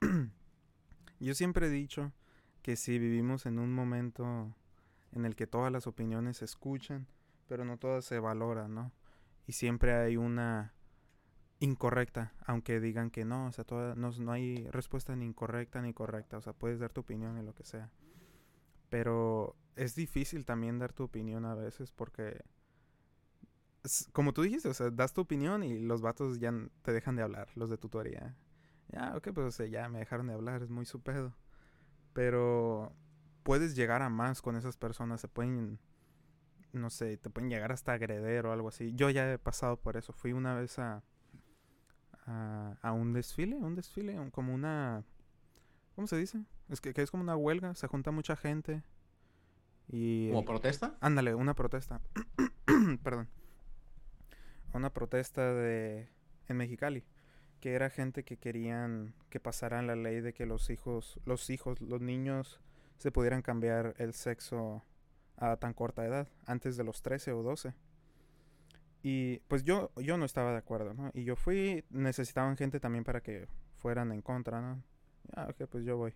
yo siempre he dicho que si vivimos en un momento en el que todas las opiniones se escuchan, pero no todas se valoran, ¿no? Y siempre hay una incorrecta, aunque digan que no, o sea, no, no, hay respuesta ni incorrecta ni correcta, o sea, puedes dar tu opinión en lo que sea. Pero es difícil también dar tu opinión a veces porque, como tú dijiste, o sea, das tu opinión y los vatos ya te dejan de hablar, los de tutoría. Ya, ok, pues ya me dejaron de hablar, es muy su pedo. Pero puedes llegar a más con esas personas, se pueden, no sé, te pueden llegar hasta agreder o algo así. Yo ya he pasado por eso, fui una vez a a, un desfile, un desfile, como una... ¿Cómo se dice? Es que, es como una huelga, se junta mucha gente y... ¿Como protesta? Ándale, una protesta. Perdón. Una protesta de... en Mexicali. Que era gente que querían que pasaran la ley de que los hijos, los hijos, los niños se pudieran cambiar el sexo a tan corta edad, antes de los 13 o 12. Y pues yo, yo no estaba de acuerdo, ¿no? Y yo fui, necesitaban gente también para que fueran en contra, ¿no? Ah, ok, pues yo voy.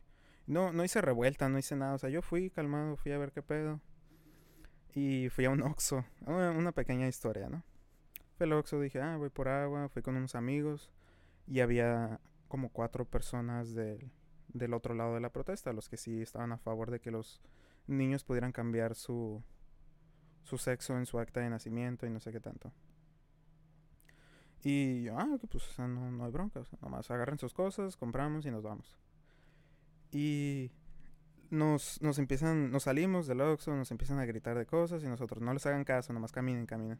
No, no hice revuelta, no hice nada. O sea, yo fui calmado, fui a ver qué pedo. Y fui a un Oxxo. Una pequeña historia, ¿no? Fui al Oxxo, dije, ah, voy por agua. Fui con unos amigos. Y había como cuatro personas del, del otro lado de la protesta. Los que sí estaban a favor de que los niños pudieran cambiar su, su sexo en su acta de nacimiento y no sé qué tanto. Y yo, ah, que pues no, no hay bronca, o sea, nomás agarren sus cosas, compramos y nos vamos. Y nos, nos empiezan, nos salimos del Oxxo, nos empiezan a gritar de cosas y nosotros no les hagan caso, nomás caminen, caminen.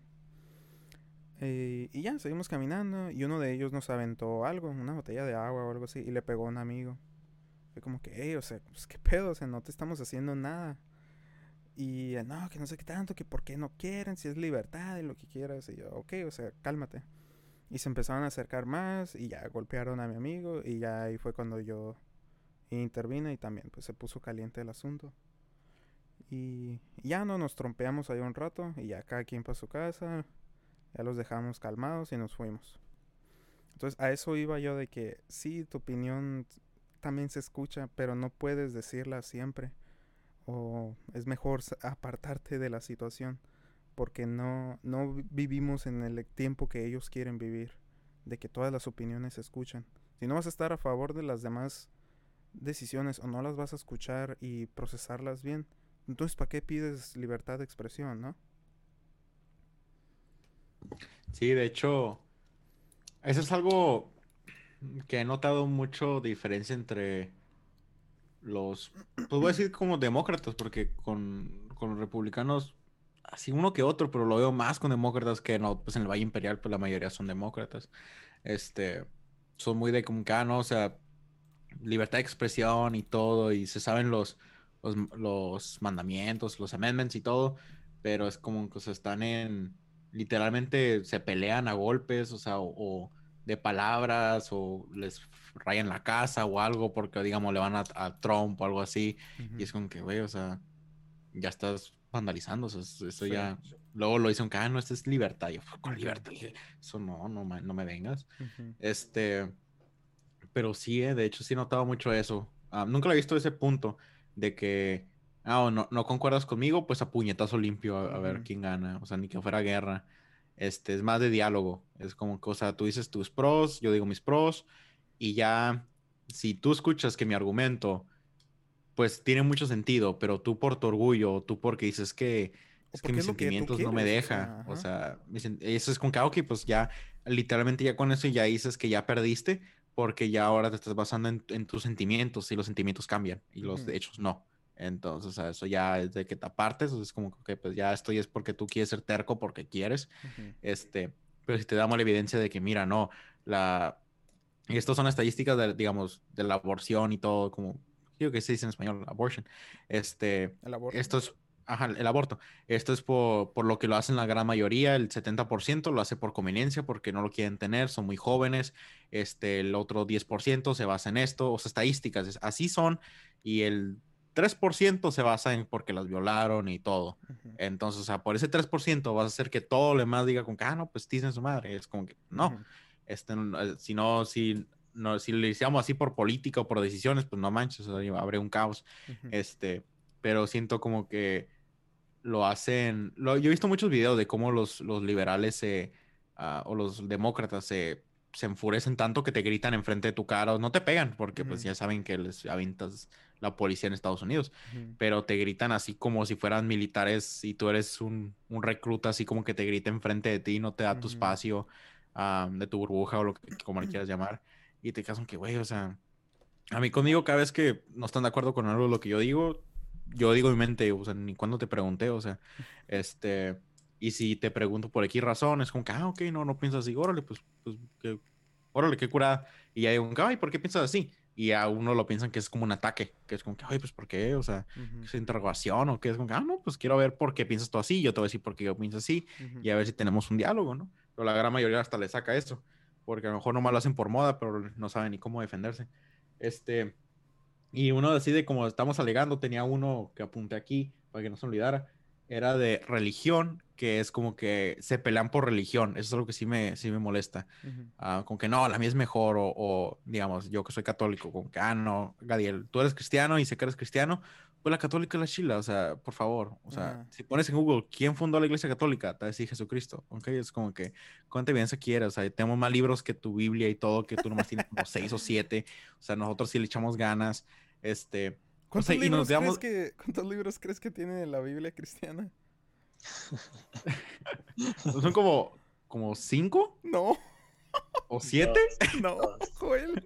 Eh, y ya, seguimos caminando y uno de ellos nos aventó algo, una botella de agua o algo así, y le pegó a un amigo. Fue como que, hey, o sea, pues qué pedo, o sea, no te estamos haciendo nada. Y no, que no sé qué tanto, que por qué no quieren, si es libertad y lo que quieras. Y yo, ok, o sea, cálmate. Y se empezaron a acercar más y ya golpearon a mi amigo y ya ahí fue cuando yo intervine y también pues se puso caliente el asunto. Y ya no nos trompeamos ahí un rato y ya cada quien para su casa, ya los dejamos calmados y nos fuimos. Entonces a eso iba yo de que sí, tu opinión también se escucha, pero no puedes decirla siempre o es mejor apartarte de la situación porque no, no vivimos en el tiempo que ellos quieren vivir, de que todas las opiniones se escuchan. Si no vas a estar a favor de las demás decisiones o no las vas a escuchar y procesarlas bien, entonces ¿para qué pides libertad de expresión, no? Sí, de hecho, eso es algo que he notado mucho diferencia entre los, pues voy a decir como demócratas, porque con, los republicanos, así uno que otro, pero lo veo más con demócratas que no, pues en el Valle Imperial, pues la mayoría son demócratas. Este, son muy de como ah, no, o sea, libertad de expresión y todo, y se saben los, los, mandamientos, los amendments y todo, pero es como que se están en, literalmente se pelean a golpes, o sea, o de palabras o les rayan la casa o algo porque, digamos, le van a, Trump o algo así. Y es como que, güey, o sea, ya estás vandalizando. eso ya. Luego lo dicen que, ah, no, esto es libertad. Yo, con libertad. Eso no, no, no me vengas. Este. Pero sí, eh, de hecho, sí he notado mucho eso. Ah, nunca lo he visto ese punto de que. Ah, no, no concuerdas conmigo, pues a puñetazo limpio a, ver quién gana. O sea, ni que fuera guerra. Este, es más de diálogo. Es como que, o sea, tú dices tus pros, yo digo mis pros, y ya, si tú escuchas que mi argumento, pues tiene mucho sentido, pero tú por tu orgullo, tú porque dices que es que mis sentimientos no me deja, o sea, eso es con que, ah, pues ya, literalmente ya con eso ya dices que ya perdiste, porque ya ahora te estás basando en, tus sentimientos y los sentimientos cambian y los hechos no. Entonces, sea, eso ya es de que te apartes, es como que pues ya esto ya es porque tú quieres ser terco porque quieres, este, pero si te damos la evidencia de que, mira, no, la, y estas son estadísticas de, digamos, de la aborción y todo, como, creo que se dice en español, abortion, este, El aborto. esto es, ajá, el aborto. Esto es por, por lo que lo hacen la gran mayoría, el 70% lo hace por conveniencia, porque no lo quieren tener, son muy jóvenes. Este, el otro 10% se basa en esto, o sea, estadísticas, es- así son, y el 3% se basa en porque las violaron y todo. Entonces, o sea, por ese 3% vas a hacer que todo lo demás diga con que, ah, no, pues dicen su madre. Es como que, no, Ujú. este, eh, si no, si, no, si le hiciéramos así por política o por decisiones, pues no manches, o sea, habría un caos. Este, pero siento como que lo hacen. Lo, yo he visto muchos videos de cómo los, los liberales se, ah, o los demócratas se, se enfurecen tanto que te gritan enfrente de tu cara o no te pegan, porque pues ya saben que les avientas la policía en Estados Unidos, Ujú. pero te gritan así como si fueran militares y tú eres un, un recluta, así como que te grita enfrente de ti, no te da tu Ujú. espacio ah, de tu burbuja o lo que como le quieras llamar, y te quedas que, güey, o sea, a mí conmigo cada vez que no están de acuerdo con algo de lo que yo digo, yo digo en mi mente, o sea, ni cuando te pregunté, o sea, este, y si te pregunto por X razón, es como que, ah, ok, no, no piensas así, órale, pues, pues, que, órale, qué curada, y ya digo, ay, ¿por qué piensas así? Y a uno lo piensan que es como un ataque, que es como que, ay, pues, ¿por qué? O sea, Ujú. ¿es interrogación o qué? Es como que, ah, no, pues quiero ver por qué piensas tú así, yo te voy a decir por qué yo pienso así, Ujú. y a ver si tenemos un diálogo, ¿no? Pero la gran mayoría hasta le saca eso, porque a lo mejor nomás lo hacen por moda, pero no saben ni cómo defenderse. Este, y uno así de como estamos alegando, tenía uno que apunté aquí para que no se olvidara, era de religión, que es como que se pelean por religión, eso es algo que sí me, sí me molesta. Ah, como que no, la mía es mejor, o, o, digamos, yo que soy católico, como que, ah, no, Gadiel, tú eres cristiano y sé que eres cristiano, pues la católica es la chila, o sea, por favor, o sea, si pones en Google, ¿quién fundó la iglesia católica? Te decir Jesucristo, ok, es como que, ¿cuánta evidencia quieres? O sea, tenemos más libros que tu Biblia y todo, que tú nomás tienes como seis o siete, o sea, nosotros sí le echamos ganas, este, ¿Cuántos, sea, y nos libros crees que, ¿Cuántos libros crees que tiene la Biblia cristiana? son como, como cinco No, o siete. no, Joel.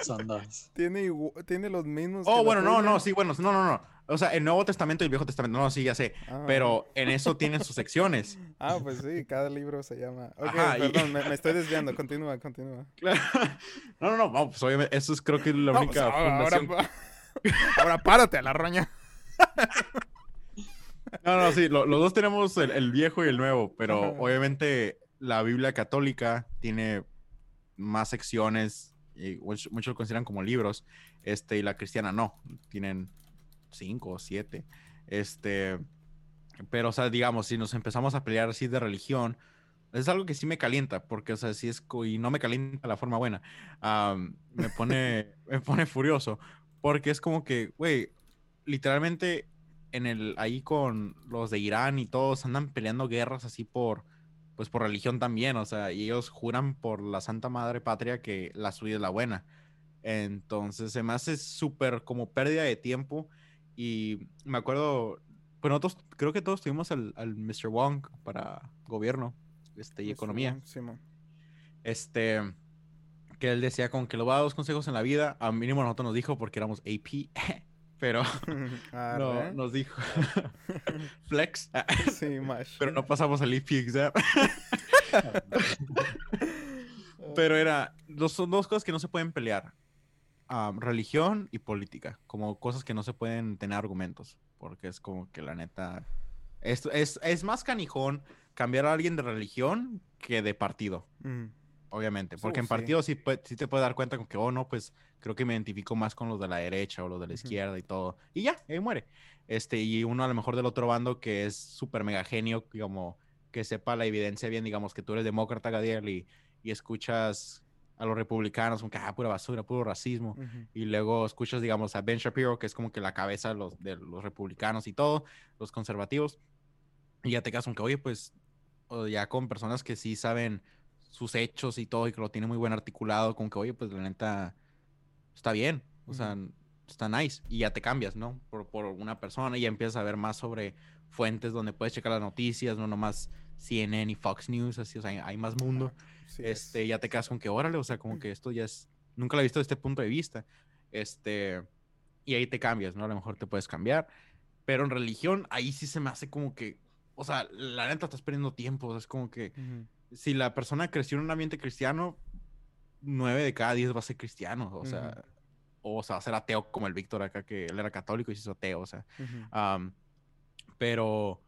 Son dos. Tiene, tiene los mismos. Oh, la bueno, no, no, sí, bueno, no, no, no. O sea, el Nuevo Testamento y el Viejo Testamento, no, sí, ya sé. Ah. Pero en eso tienen sus secciones. Ah, pues sí, cada libro se llama. Ok, Ajá, y- perdón, me, me estoy desviando. Continúa, continúa. Claro. No, no, no, no, pues obviamente, eso es creo que la No, única pues, ahora, fundación. ahora, ahora párate a la roña. No, no, sí, lo- los dos tenemos el, el viejo y el nuevo, pero Ajá. obviamente la Biblia católica tiene más secciones, y muchos muchos lo consideran como libros, este, y la cristiana no, tienen cinco o siete. Este, pero, o sea, digamos, si nos empezamos a pelear así de religión, es algo que sí me calienta, porque, o sea, si es, y no me calienta la forma buena, me pone, me pone furioso, porque es como que, güey, literalmente en el, ahí con los de Irán y todos andan peleando guerras así por, pues por religión también, o sea, y ellos juran por la Santa Madre Patria que la suya es la buena. Entonces se me hace súper como pérdida de tiempo y me acuerdo, pues nosotros creo que todos tuvimos al, al Mr. Wong para gobierno este, y economía. Simón. Este, que él decía con que le va a dar dos consejos en la vida, a mínimo nosotros nos dijo porque éramos AP, pero no, nos dijo flex, Sí, pero no pasamos al EP exam. Pero era, dos, son dos cosas que no se pueden pelear. religión y política, como cosas que no se pueden tener argumentos, porque es como que la neta, es, es, es más canijón cambiar a alguien de religión que de partido, Mm, obviamente, porque Uh, en sí. partido sí, sí te puedes dar cuenta con que, oh, no, pues creo que me identifico más con los de la derecha o los de la izquierda y todo, y ya, ahí muere. Este, y uno a lo mejor del otro bando que es súper mega genio, como que sepa la evidencia bien, digamos que tú eres demócrata, Gadiel, y, y escuchas a los republicanos como que, ah, pura basura, puro racismo. Y luego escuchas, digamos, a Ben Shapiro, que es como que la cabeza de los, de los republicanos y todo, los conservativos. Y ya te quedas como que, oye, pues, ya con personas que sí saben sus hechos y todo, y que lo tienen muy buen articulado, como que, oye, pues la neta, está bien. O sea, está nice. Y ya te cambias, ¿no? Por, por una persona y ya empiezas a ver más sobre fuentes donde puedes checar las noticias, no nomás CNN y Fox News, así, o sea, hay- más mundo Sí es. este, ya te quedas con que órale, o sea, como que esto ya es, nunca lo he visto desde este punto de vista. Este, y ahí te cambias, ¿no? A lo mejor te puedes cambiar, pero en religión ahí sí se me hace como que, o sea, la neta estás perdiendo tiempo, o sea, es como que. Si la persona creció en un ambiente cristiano, nueve de cada diez va a ser cristiano, o sea, o sea, va a ser ateo como el Víctor acá, que él era católico y se hizo ateo, o sea, pero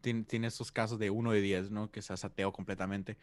tiene, tiene esos casos de uno de diez, ¿no? Que seas ateo completamente.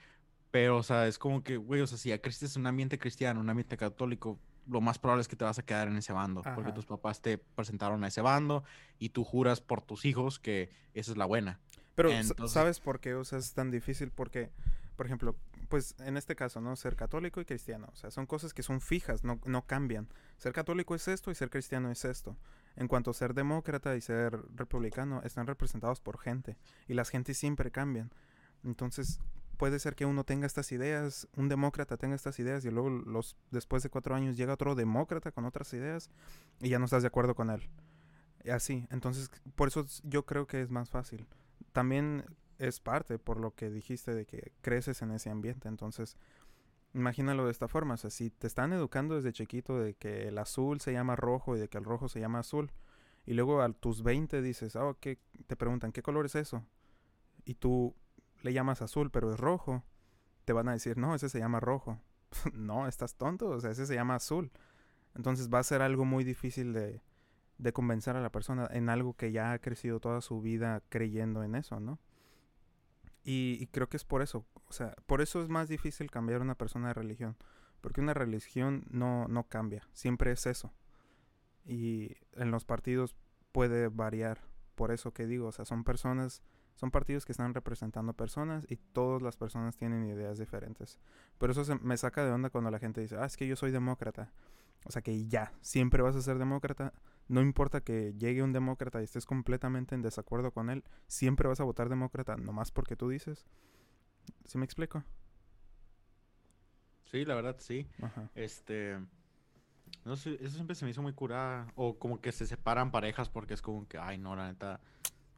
Pero, o sea, es como que, güey, o sea, si ya creciste en un ambiente cristiano, un ambiente católico, lo más probable es que te vas a quedar en ese bando, porque tus papás te presentaron a ese bando y tú juras por tus hijos que esa es la buena. Pero Entonces- ¿sabes por qué? O sea, es tan difícil porque, por ejemplo, pues en este caso, ¿no? Ser católico y cristiano. O sea, son cosas que son fijas, no, no cambian. Ser católico es esto y ser cristiano es esto. En cuanto a ser demócrata y ser republicano, están representados por gente. Y las gentes siempre cambian. Entonces, puede ser que uno tenga estas ideas, un demócrata tenga estas ideas y luego los, después de cuatro años llega otro demócrata con otras ideas y ya no estás de acuerdo con él. Así. Entonces, por eso es- yo creo que es más fácil también es parte por lo que dijiste de que creces en ese ambiente. Entonces, imagínalo de esta forma. O sea, si te están educando desde chiquito de que el azul se llama rojo y de que el rojo se llama azul, y luego a tus 20 dices, oh, ¿qué? te preguntan, ¿qué color es eso? Y tú le llamas azul, pero es rojo, te van a decir, no, ese se llama rojo. no, estás tonto, o sea, ese se llama azul. Entonces va a ser algo muy difícil de, de convencer a la persona en algo que ya ha crecido toda su vida creyendo en eso, ¿no? Y, creo que es por eso, o sea, por eso es más difícil cambiar una persona de religión, porque una religión no, no cambia, siempre es eso. Y en los partidos puede variar, por eso que digo, o sea, son personas, son partidos que están representando personas y todas las personas tienen ideas diferentes. Por eso me saca de onda cuando la gente dice, ah, es que yo soy demócrata. O sea que ya, siempre vas a ser demócrata, no importa que llegue un demócrata y estés completamente en desacuerdo con él, siempre vas a votar demócrata, nomás porque tú dices. ¿Sí me explico? Sí, la verdad, sí. Ajá. Este. No sé, eso siempre se me hizo muy curada. O como que se separan parejas porque es como que, ay, no, la neta.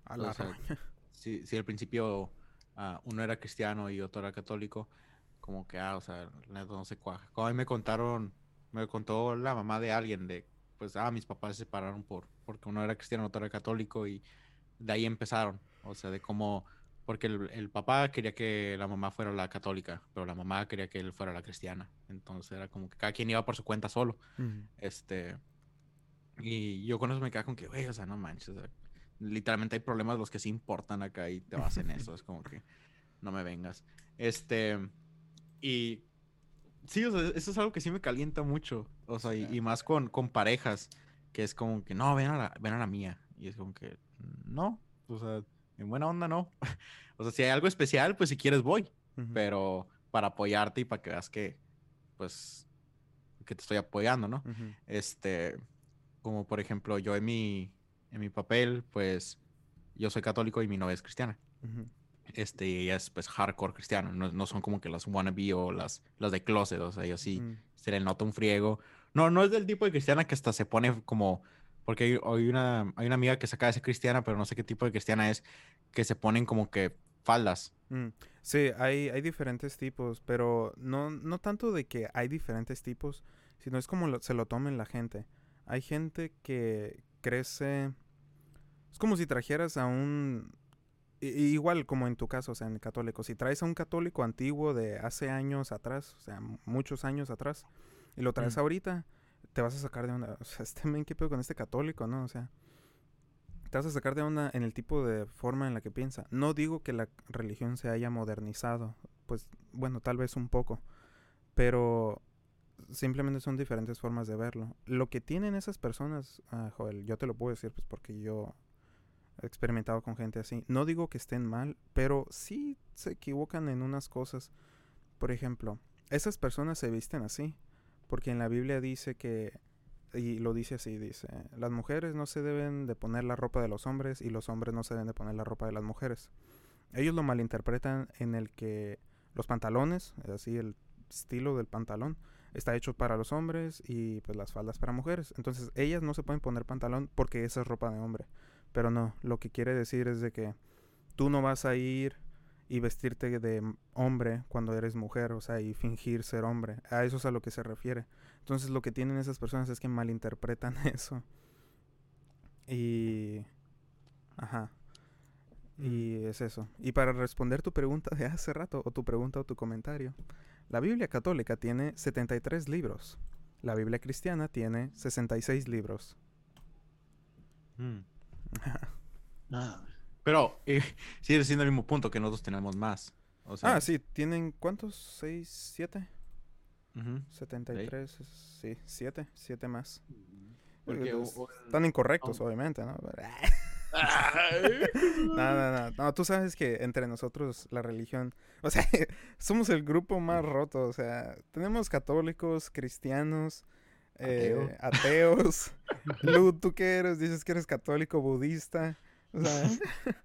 A o la sea, roña. si, si al principio ah, uno era cristiano y otro era católico, como que, ah, o sea, la neta no se cuaja. Como a mí me contaron, me contó la mamá de alguien de, pues, ah, mis papás se separaron por, porque uno era cristiano, otro era católico y de ahí empezaron. O sea, de cómo, porque el, el papá quería que la mamá fuera la católica, pero la mamá quería que él fuera la cristiana. Entonces era como que cada quien iba por su cuenta solo. Ujú. Este. Y yo con eso me quedo con que, güey, o sea, no manches. o sea, literalmente hay problemas los que sí importan acá y te vas en eso. es como que no me vengas. Este. Y. Sí, o sea, eso es algo que sí me calienta mucho. O sea, y, y más con, con parejas. Que es como que, no, ven a, la, ven a la mía. Y es como que, no. O sea, en buena onda, no. o sea, si hay algo especial, pues si quieres voy pero para apoyarte y para que veas que, pues, que te estoy apoyando, ¿no? Este, como por ejemplo, yo en mi, en mi papel, pues, yo soy católico y mi novia es cristiana. Este, y ella es, pues, hardcore cristiano, no, no son como que las wannabe o las, las de closet, o sea, yo sí, Mm. se le nota un friego. No, no es del tipo de cristiana que hasta se pone como, porque hay, hay una, hay una amiga que se acaba de ser cristiana, pero no sé qué tipo de cristiana es, que se ponen como que faldas. Mm, Sí, hay, hay diferentes tipos, pero no, no tanto de que hay diferentes tipos, sino es como lo- se lo tomen la gente. Hay gente que crece... Es como si trajeras a un... Igual como en tu caso, o sea, en el católico. Si traes a un católico antiguo de hace años atrás, o sea, muchos años atrás, y lo traes Mm. ahorita, te vas a sacar de onda. O sea, este men, ¿qué pedo con este católico, no? O sea, te vas a sacar de onda en el tipo de forma en la que piensa. No digo que la religión se haya modernizado, pues bueno, tal vez un poco, pero simplemente son diferentes formas de verlo. Lo que tienen esas personas, ah, Joel, yo te lo puedo decir pues porque yo experimentado con gente así. No digo que estén mal, pero sí se equivocan en unas cosas. Por ejemplo, esas personas se visten así, porque en la Biblia dice que y lo dice así, dice, las mujeres no se deben de poner la ropa de los hombres y los hombres no se deben de poner la ropa de las mujeres. Ellos lo malinterpretan en el que los pantalones, así el estilo del pantalón, está hecho para los hombres y pues las faldas para mujeres. Entonces ellas no se pueden poner pantalón porque esa es ropa de hombre. Pero no, lo que quiere decir es de que tú no vas a ir y vestirte de hombre cuando eres mujer, o sea, y fingir ser hombre. A eso es a lo que se refiere. Entonces lo que tienen esas personas es que malinterpretan eso. Y... Ajá. Y es eso. Y para responder tu pregunta de hace rato, o tu pregunta o tu comentario, la Biblia católica tiene 73 libros. La Biblia cristiana tiene 66 libros. Mm. Ah, Pero eh, sigue siendo el mismo punto que nosotros tenemos más. O sea, ah, sí, tienen ¿cuántos? ¿6, 7? ujú. 73, es- sí, 7, 7 más. Porque Eh, Están incorrectos, Oh. obviamente, ¿no? No, no, no, no, tú sabes que entre nosotros la religión, o sea, somos el grupo más roto, o sea, tenemos católicos, cristianos, eh, ateos. Lu, ¿tú qué eres? Dices que eres católico, budista, o sea,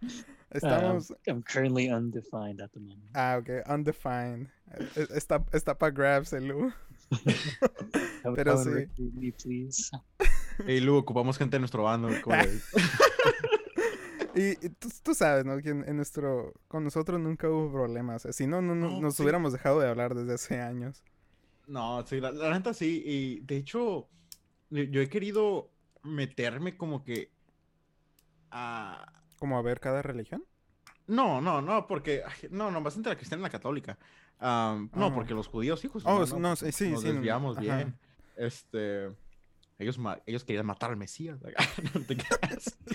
estamos... um, I'm currently undefined at the moment. Ah, ok, undefined. Eh, Está, está para grabs el Lu. Pero sí. me, please. Ey, Lu, ocupamos gente en nuestro bando. Y, y tú, tú sabes, ¿no? Que en, en nuestro... Con nosotros nunca hubo problemas. sea, si no, no, no- No, nos sí. hubiéramos dejado de hablar desde hace años. No, sí, la, la neta sí. Y de hecho, yo he querido meterme como que a... Como a ver cada religión. No, no, no, porque... No, no, bastante la cristiana y la católica. No, Ah. porque los judíos, hijos. Oh, no, no, sí, nos sí, desviamos bien. Este... Ellos, ellos querían matar al Mesías. no te creas.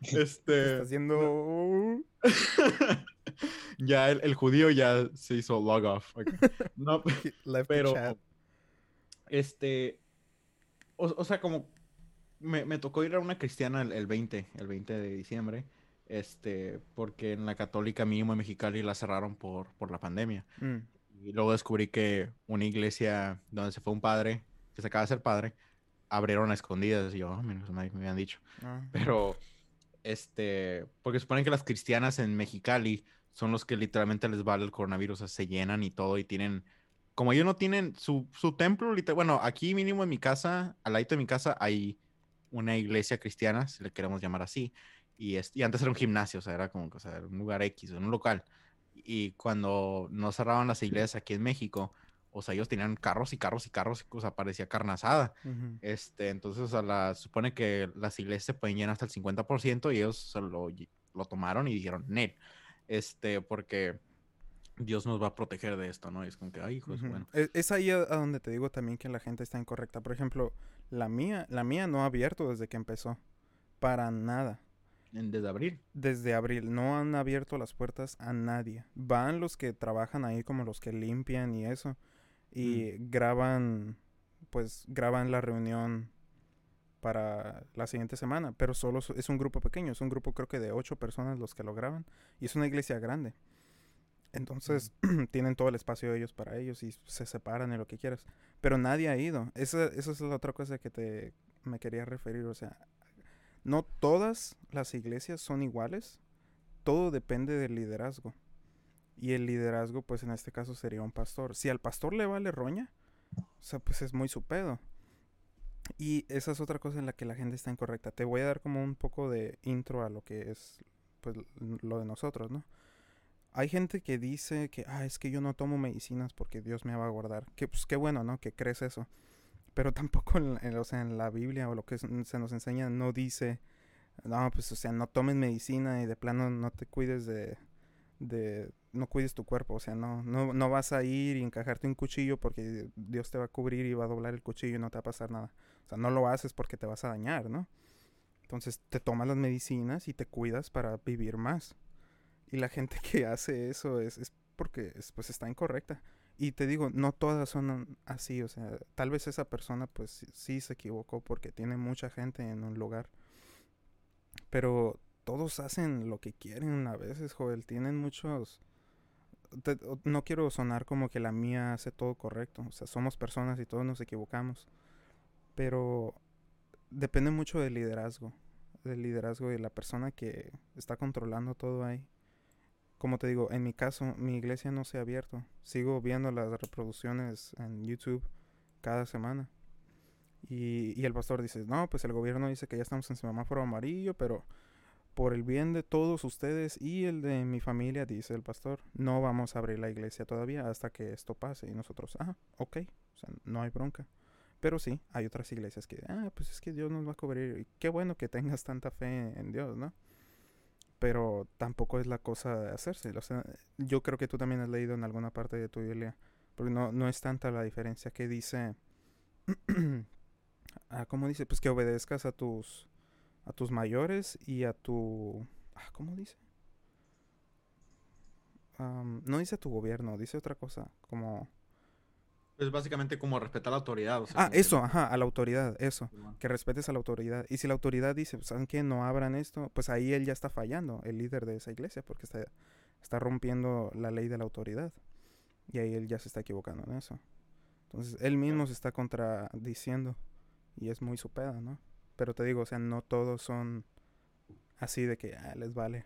Te este... está haciendo... ya el, el judío ya se hizo log off. No, pero este o, o sea como me, me tocó ir a una cristiana el, el 20 el 20 de diciembre este porque en la católica mínimo en Mexicali la cerraron por por la pandemia Mm, y luego descubrí que una iglesia donde se fue un padre que se acaba de ser padre abrieron a escondidas y yo "Ah, mira, me, me habían dicho ah, pero este porque suponen que las cristianas en Mexicali son los que literalmente les vale el coronavirus, o sea, se llenan y todo y tienen como ellos no tienen su, su templo, literal, bueno, aquí mínimo en mi casa, al lado de mi casa hay una iglesia cristiana, si le queremos llamar así, y, es, y antes era un gimnasio, o sea, era como o sea, era un lugar X, un local. Y cuando no cerraban las iglesias aquí en México, o sea, ellos tenían carros y carros y carros, o sea, parecía ujú. Este, entonces, o sea, la, supone que las iglesias se pueden llenar hasta el 50% y ellos se lo, tomaron y dijeron, Nel, este, porque Dios nos va a proteger de esto, ¿no? Y es como que, ay, hijo, su Ujú. bueno. Es, es ahí a, a donde te digo también que la gente está incorrecta. Por ejemplo, la mía, la mía no ha abierto desde que empezó. Para nada. Desde abril. Desde abril no han abierto las puertas a nadie. Van los que trabajan ahí como los que limpian y eso. Y graban, pues graban la reunión para la siguiente semana. Pero solo so- es un grupo pequeño. Es un grupo creo que de ocho personas los que lo graban. Y es una iglesia grande. Entonces tienen todo el espacio ellos para ellos y se separan y lo que quieras. Pero nadie ha ido. Esa, esa es la otra cosa que te me quería referir. O sea, no todas las iglesias son iguales. Todo depende del liderazgo. Y el liderazgo, pues en este caso sería un pastor. Si al pastor le vale roña, o sea, pues es muy su pedo. Y esa es otra cosa en la que la gente está incorrecta. Te voy a dar como un poco de intro a lo que es pues lo de nosotros, ¿no? Hay gente que dice que, ah, es que yo no tomo medicinas porque Dios me va a guardar. Que pues qué bueno, ¿no? Que crees eso. Pero tampoco en, o sea, en la Biblia o lo que es- se nos enseña no dice, no, pues o sea, no tomes medicina y de plano no te cuides de, de no cuides tu cuerpo, o sea, no, no, no vas a ir y encajarte un cuchillo porque Dios te va a cubrir y va a doblar el cuchillo y no te va a pasar nada. O sea, no lo haces porque te vas a dañar, ¿no? Entonces te tomas las medicinas y te cuidas para vivir más. Y la gente que hace eso es, es porque es- pues está incorrecta. Y te digo, no todas son así, o sea, tal vez esa persona pues sí, sí se equivocó porque tiene mucha gente en un lugar. Pero todos hacen lo que quieren a veces, Joel, tienen muchos... no quiero sonar como que la mía hace todo correcto, o sea, somos personas y todos nos equivocamos. Pero depende mucho del liderazgo, del liderazgo de la persona que está controlando todo ahí. Como te digo, en mi caso, mi iglesia no se ha abierto. Sigo viendo las reproducciones en YouTube cada semana. Y, y el pastor dice, no, pues el gobierno dice que ya estamos en semáforo amarillo, pero por el bien de todos ustedes y el de mi familia, dice el pastor, no vamos a abrir la iglesia todavía hasta que esto pase. Y nosotros, ah, ok, o sea, no hay bronca. Pero sí, hay otras iglesias que, ah, pues es que Dios nos va a cubrir. Y qué bueno que tengas tanta fe en Dios, ¿no? Pero tampoco es la cosa de hacerse. O sea, yo creo que tú también has leído en alguna parte de tu Biblia. Porque no, no es tanta la diferencia que dice. ah, ¿Cómo dice? Pues que obedezcas a tus. A tus mayores y a tu. Ah, ¿cómo dice? Am, no dice a tu gobierno, dice otra cosa. Como. Es básicamente como respetar la autoridad. o sea, Ah, que- eso, ajá, a la autoridad, eso. Que respetes a la autoridad. Y si la autoridad dice, pues, ¿saben qué? No abran esto, pues ahí él ya está fallando, el líder de esa iglesia, porque está, está rompiendo la ley de la autoridad. Y ahí él ya se está equivocando en eso. Entonces, él mismo se está contradiciendo. Y es muy su peda, ¿no? Pero te digo, o sea, no todos son así de que ah, les vale.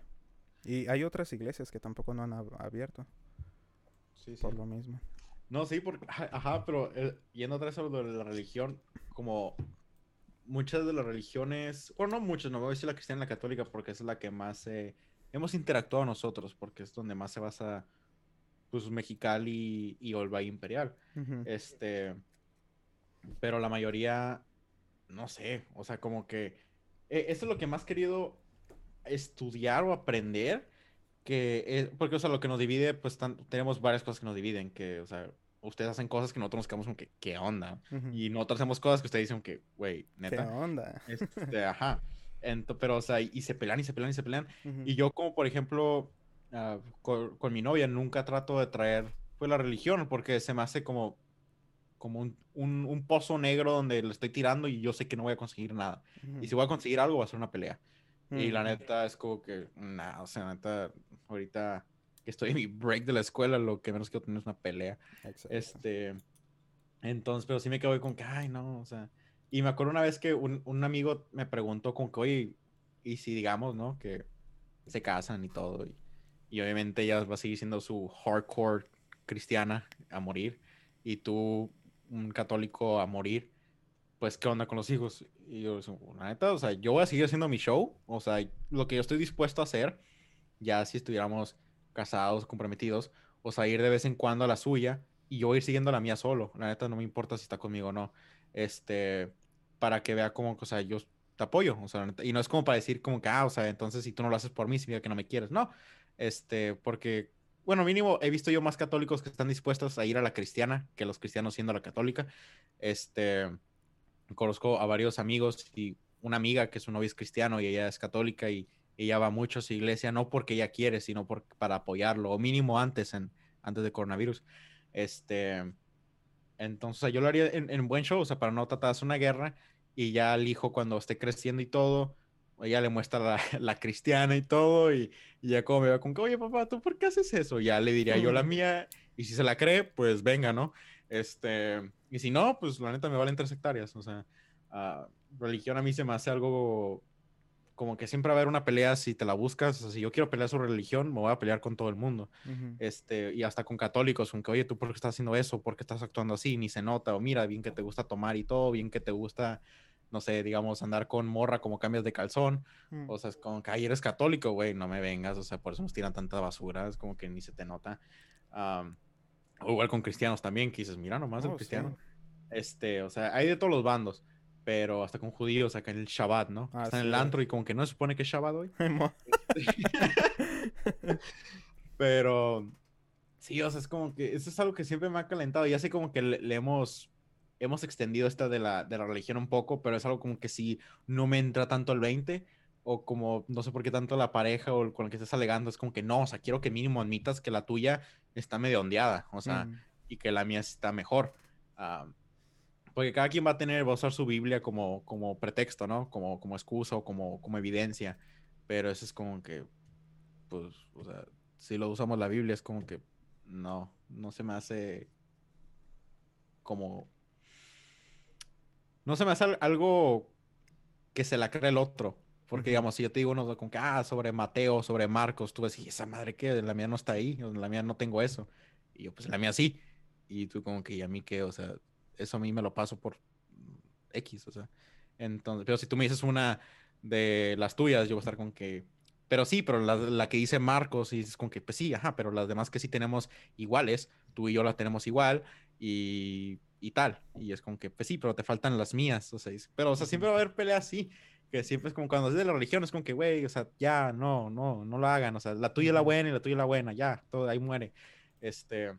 Y hay otras iglesias que tampoco no han ab- abierto Sí, sí. por lo mismo. No, sí, porque, ajá, pero eh, yendo otra vez a lo de la religión, como muchas de las religiones, bueno, no muchas, no voy a decir la cristiana y la católica porque es la que más eh, hemos interactuado nosotros, porque es donde más se basa, pues, Mexicali y, o el Valle Imperial. Este, pero la mayoría, no sé, o sea, como que eh, eso es lo que más querido estudiar o aprender, que es, porque, o sea, lo que nos divide, pues tan- tenemos varias cosas que nos dividen, que, o sea, ustedes hacen cosas que nosotros nos quedamos como que, ¿qué onda? Y nosotros hacemos cosas que ustedes dicen que, güey, ¿Qué neta. onda? Este, ajá. Ento- pero, o sea, y se pelean y se pelean y se pelean. Y yo como por ejemplo, con, con mi novia nunca trato de traer pues la religión porque se me hace como, como un, un- un pozo negro donde le estoy tirando y yo sé que no voy a conseguir nada. Ujú. Y si voy a conseguir algo va a ser una pelea. Y la neta es como que, nada, o sea, neta, ahorita que estoy en mi break de la escuela, lo que menos quiero tener es una pelea. Exacto. Este, entonces, pero sí me quedo con que, ay, no, o sea, y me acuerdo una vez que un, un amigo me preguntó con que, oye, y si digamos, ¿no? Que se casan y todo, y, y obviamente ella va a seguir siendo su hardcore cristiana a morir, y tú, un católico a morir, pues, ¿qué onda con los hijos? Y yo, la neta, o sea, yo voy a seguir haciendo mi show, o sea, lo que yo estoy dispuesto a hacer, ya si estuviéramos casados, comprometidos, o sea, ir de vez en cuando a la suya, y yo voy a ir siguiendo la mía solo. La neta no me importa si está conmigo o no. Este, para que vea como, o sea, yo te apoyo. O sea, y no es como para decir como que, ah, o sea, entonces si tú no lo haces por mí, significa que no me quieres. No, este, porque, bueno, mínimo he visto yo más católicos que están dispuestos a ir a la cristiana que los cristianos siendo la católica. Este, conozco a varios amigos y una amiga que su novio es cristiano y ella es católica y ella va mucho a su iglesia, no porque ella quiere, sino por, para apoyarlo, o mínimo antes, en, antes de coronavirus. Este, entonces, yo lo haría en, en buen show, o sea, para no tratar de hacer una guerra y ya al hijo cuando esté creciendo y todo, ella le muestra la, la cristiana y todo y, y ya como me va con que, oye papá, ¿tú por qué haces eso? Ya le diría yo la mía y si se la cree, pues venga, ¿no? Este, y si no, pues la neta me valen tres hectáreas, o sea, ah, religión a mí se me hace algo como que siempre va a haber una pelea si te la buscas, o sea, si yo quiero pelear sobre religión, me voy a pelear con todo el mundo este, y hasta con católicos, con que, oye, ¿tú por qué estás haciendo eso? ¿Por qué estás actuando así? Ni se nota, o mira, bien que te gusta tomar y todo, bien que te gusta, no sé, digamos, andar con morra como cambias de calzón, Mm. o sea, es como que, ay, eres católico, güey, no me vengas, o sea, por eso nos tiran tanta basura, es como que ni se te nota. O igual con cristianos también, que dices, mira nomás el Oh, sí. cristiano. Este, o sea, hay de todos los bandos, pero hasta con judíos, acá en el Shabbat, ¿no? Ah, Está en sí, el güey. antro y como que no se supone que es Shabbat hoy. Pero sí, o sea, es como que eso es algo que siempre me ha calentado. Ya sé como que le, le hemos, hemos extendido esta de la, de la religión un poco, pero es algo como que sí no me entra tanto el 20 o como no sé por qué tanto la pareja o con el que estés alegando es como que no, o sea, quiero que mínimo admitas que la tuya está medio ondeada, o sea, Mm. y que la mía está mejor. Ah, porque cada quien va a tener, va a usar su Biblia como, como pretexto, ¿no? Como, como excusa o como, como evidencia. Pero eso es como que, pues, o sea, si lo usamos la Biblia es como que no, no se me hace como... No se me hace al- algo que se la cree el otro. Porque, digamos, si yo te digo uno con que, ah, sobre Mateo, sobre Marcos, tú decís, esa madre que la mía no está ahí, la mía no tengo eso. Y yo, pues la mía sí. Y tú como que, ¿y a mí qué? O sea, eso a mí me lo paso por X, o sea. Entonces, pero si tú me dices una de las tuyas, yo voy a estar con que, pero sí, pero la, la que dice Marcos, y dices con que, pues sí, ajá, pero las demás que sí tenemos iguales, tú y yo las tenemos igual, y y tal. Y es como que, pues sí, pero te faltan las mías. O sea, pero, o sea, siempre va a haber peleas así. Que siempre es como cuando es de la religión, es como que, güey, o sea, ya, no, no, no lo hagan. O sea, la tuya es la buena y la tuya es la buena, ya, todo ahí muere. Este,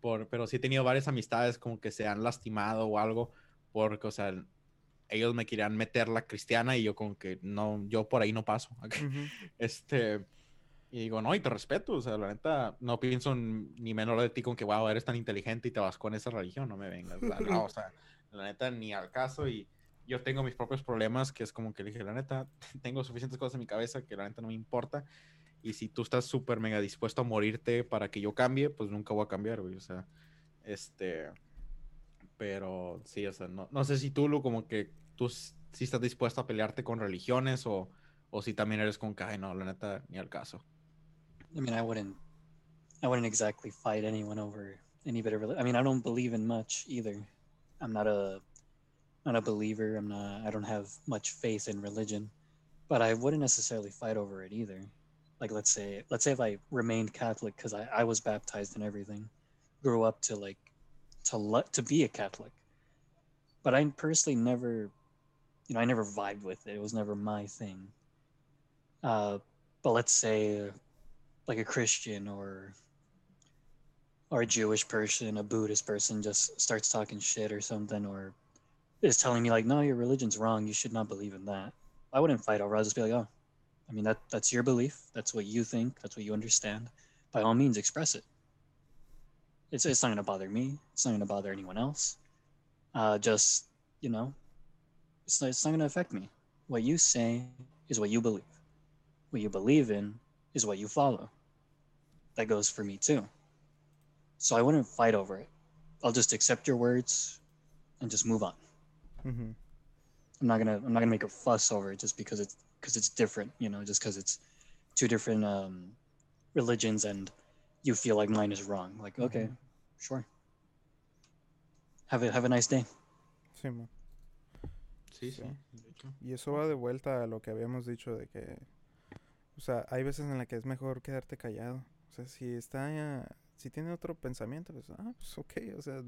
por, pero sí he tenido varias amistades como que se han lastimado o algo, porque, o sea, ellos me querían meter la cristiana y yo como que no, yo por ahí no paso. Este, y digo, no, y te respeto, o sea, la neta, no pienso ni menor de ti con que, wow, eres tan inteligente y te vas con esa religión, no me vengas. no, o sea, la neta, ni al caso y yo tengo mis propios problemas, que es como que le dije, la neta, tengo suficientes cosas en mi cabeza que la neta no me importa. Y si tú estás súper mega dispuesto a morirte para que yo cambie, pues nunca voy a cambiar, güey. O sea, este. Pero sí, o sea, no, no sé si tú, lo como que tú sí estás dispuesto a pelearte con religiones o, o si también eres con que, no, la neta, ni al caso. I mean, I wouldn't, I wouldn't exactly fight anyone over any bit of religion. I mean, I don't believe in much either. I'm not a, not a believer. I'm not. I don't have much faith in religion, but I wouldn't necessarily fight over it either. Like, let's say, let's say if I remained Catholic because I, I was baptized and everything, grew up to like, to let to be a Catholic, but I personally never, you know, I never vibed with it. It was never my thing. Uh, but let's say like a Christian or or a Jewish person, a Buddhist person just starts talking shit or something, or is telling me like, no, your religion's wrong. You should not believe in that. I wouldn't fight over. I'll just be like, oh, I mean that that's your belief. That's what you think. That's what you understand. By all means, express it. It's it's not gonna bother me. It's not gonna bother anyone else. Uh, just you know, it's not, it's not gonna affect me. What you say is what you believe. What you believe in is what you follow. That goes for me too. So I wouldn't fight over it. I'll just accept your words and just move on. Mm-hmm. I'm not gonna I'm not gonna make a fuss over it just because it's because it's different, you know, just because it's two different um, religions and you feel like mine is wrong. Like, okay, mm-hmm. sure. Have a have a nice day. Sí, sí, sí. Y eso va de vuelta a lo que habíamos dicho de que O sea, hay veces en las que es mejor quedarte callado. O sea, si está, si tiene otro pensamiento, pues, ah, pues ok. O sea,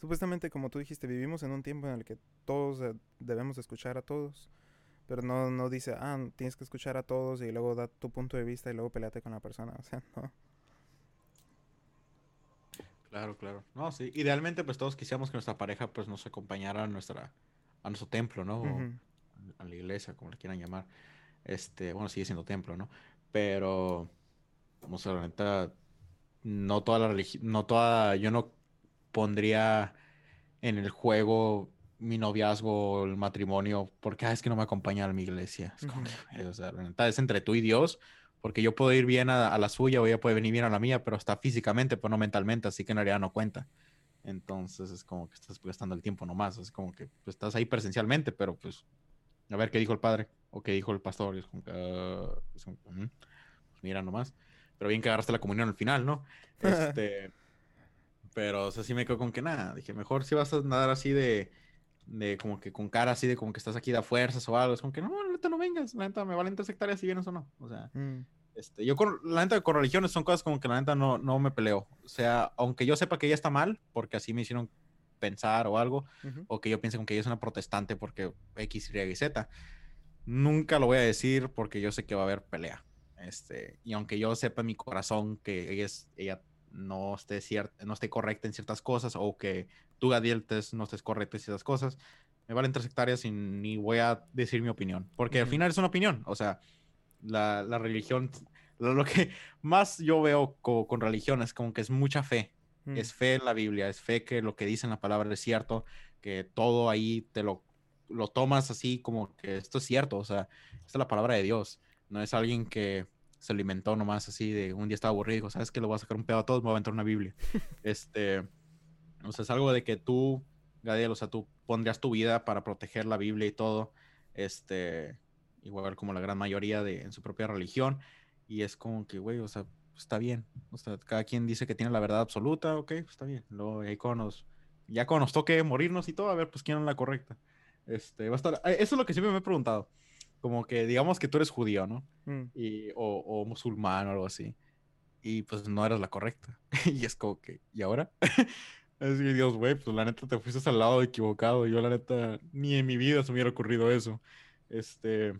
supuestamente como tú dijiste, vivimos en un tiempo en el que todos eh, debemos escuchar a todos. Pero no, no dice, ah, tienes que escuchar a todos y luego da tu punto de vista y luego peleate con la persona. O sea, no. Claro, claro. No, sí. Idealmente, pues todos quisiéramos que nuestra pareja pues nos acompañara a nuestra, a nuestro templo, ¿no? a la iglesia, como le quieran llamar. Este, bueno, sigue siendo templo, ¿no? Pero, como se la neta, no toda la religión, no toda, yo no pondría en el juego mi noviazgo, el matrimonio, porque ah, es que no me acompaña a mi iglesia. Es como que, o sea, la neta, es entre tú y Dios, porque yo puedo ir bien a, la suya o ella puede venir bien a la mía, pero está físicamente, pero no mentalmente, así que en realidad no cuenta. Entonces es como que estás gastando el tiempo nomás, es como que pues, estás ahí presencialmente, pero pues a ver qué dijo el padre o qué dijo el pastor. es como, ah", pues mira nomás. Pero bien que agarraste la comunión al final, ¿no? Este, pero, o sea, sí me quedo con que nada. Dije, mejor si vas a nadar así de, de como que con cara así de como que estás aquí de fuerzas o algo. Es como que no, la neta no vengas. La neta me valen tres hectáreas si vienes o no. O sea, mm. este, yo con la neta con religiones son cosas como que la neta no, no me peleo. O sea, aunque yo sepa que ella está mal, porque así me hicieron pensar o algo, o que yo piense con que ella es una protestante porque X, Y Z. Nunca lo voy a decir porque yo sé que va a haber pelea. Este, y aunque yo sepa en mi corazón que ella, es, ella no, esté cierta, no esté correcta en ciertas cosas o que tú, Gadiel, no estés correcta en ciertas cosas, me valen tres hectáreas y ni voy a decir mi opinión. Porque al final es una opinión. O sea, la, la religión, lo, que más yo veo con religión es como que es mucha fe. Mm. Es fe en la Biblia, es fe que lo que dice en la palabra es cierto, que todo ahí te lo, lo tomas así como que esto es cierto, o sea, esta es la palabra de Dios, no es alguien que se alimentó nomás así de un día estaba aburrido y dijo, ¿sabes que Le voy a sacar un pedo a todos, me voy a aventar una Biblia. este, o sea, es algo de que tú, Gadiel, o sea, tú pondrías tu vida para proteger la Biblia y todo, este, igual como la gran mayoría de, en su propia religión, y es como que, güey, o sea, está bien. O sea, cada quien dice que tiene la verdad absoluta, ok, pues está bien. Luego ahí cuando nos, ya cuando nos toque morirnos y todo, a ver, pues quién es la correcta. Este, va a estar, eh, eso es lo que siempre me he preguntado. Como que digamos que tú eres judío, ¿no? Mm. Y, o, o, musulmán o algo así. Y pues no eras la correcta. y es como que, ¿y ahora? Es que Dios, güey, pues la neta te fuiste al lado equivocado. Yo la neta ni en mi vida se me hubiera ocurrido eso. Este,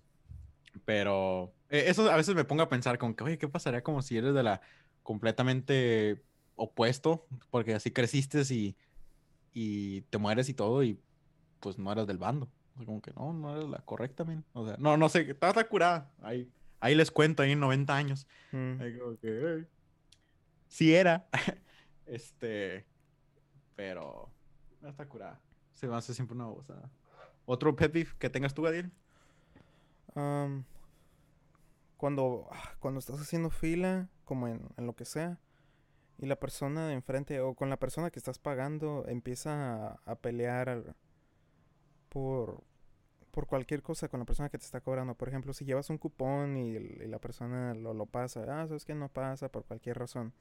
pero eh, eso a veces me pongo a pensar como que, oye, ¿qué pasaría como si eres de la completamente opuesto? Porque así creciste y, y te mueres y todo y pues no eras del bando. O sea, como que no, no eres la correcta, men. O sea, no, no sé, estás curada. Ahí, ahí les cuento, ahí en 90 años. Mm. Ahí como que, "Ey". Sí era. este, pero no está curada. Se me hace siempre una cosa. ¿Otro pet peeve que tengas tú, Gadiel? Am, cuando, ah, cuando estás haciendo fila, como en, en lo que sea, y la persona de enfrente o con la persona que estás pagando empieza a, a pelear al- por, por cualquier cosa con la persona que te está cobrando. Por ejemplo, si llevas un cupón y, la persona lo, lo pasa, ah, sabes que no pasa por cualquier razón.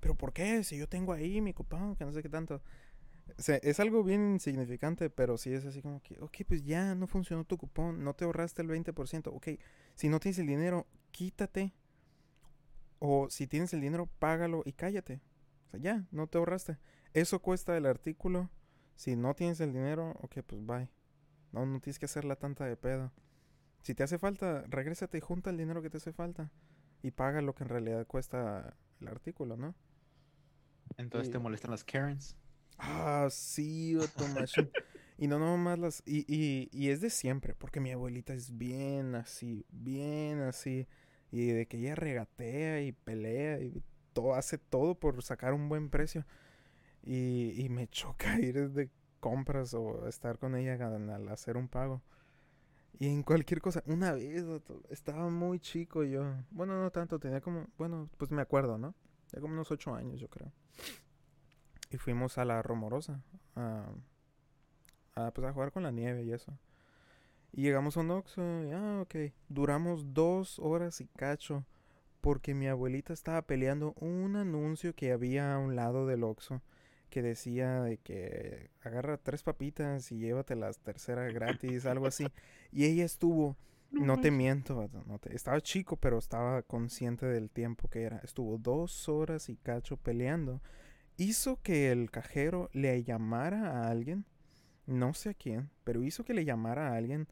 Pero ¿por qué? Si yo tengo ahí mi cupón, que no sé qué tanto. Es algo bien insignificante, pero sí es así como que, ok, pues ya no funcionó tu cupón, no te ahorraste el 20%, ok, si no tienes el dinero, quítate. O si tienes el dinero, págalo y cállate. O sea, ya, no te ahorraste. Eso cuesta el artículo. Si no tienes el dinero, ok, pues bye. No, no tienes que hacerla tanta de pedo. Si te hace falta, regrésate y junta el dinero que te hace falta. Y paga lo que en realidad cuesta el artículo, ¿no? Entonces te molestan las Karens. Ah, sí, vato, machín. Y no nomás las... Y, y, y es de siempre, porque mi abuelita es bien así, bien así. Y de que ella regatea y pelea y todo, hace todo por sacar un buen precio. Y, y me choca ir de compras o estar con ella al, hacer un pago. Y en cualquier cosa, una vez, estaba muy chico yo. Bueno, no tanto, tenía como, bueno, pues me acuerdo, ¿no? Tenía como unos ocho años, yo creo. Y fuimos a la Romorosa a, a, pues, a jugar con la nieve y eso. Y llegamos a un Oxxo y, ah, ok. Duramos dos horas y cacho porque mi abuelita estaba peleando un anuncio que había a un lado del Oxxo que decía de que agarra tres papitas y llévate las terceras gratis, algo así. Y ella estuvo, no te miento, vato, no te- estaba chico, pero estaba consciente del tiempo que era. Estuvo dos horas y cacho peleando hizo que el cajero le llamara a alguien, no sé a quién, pero hizo que le llamara a alguien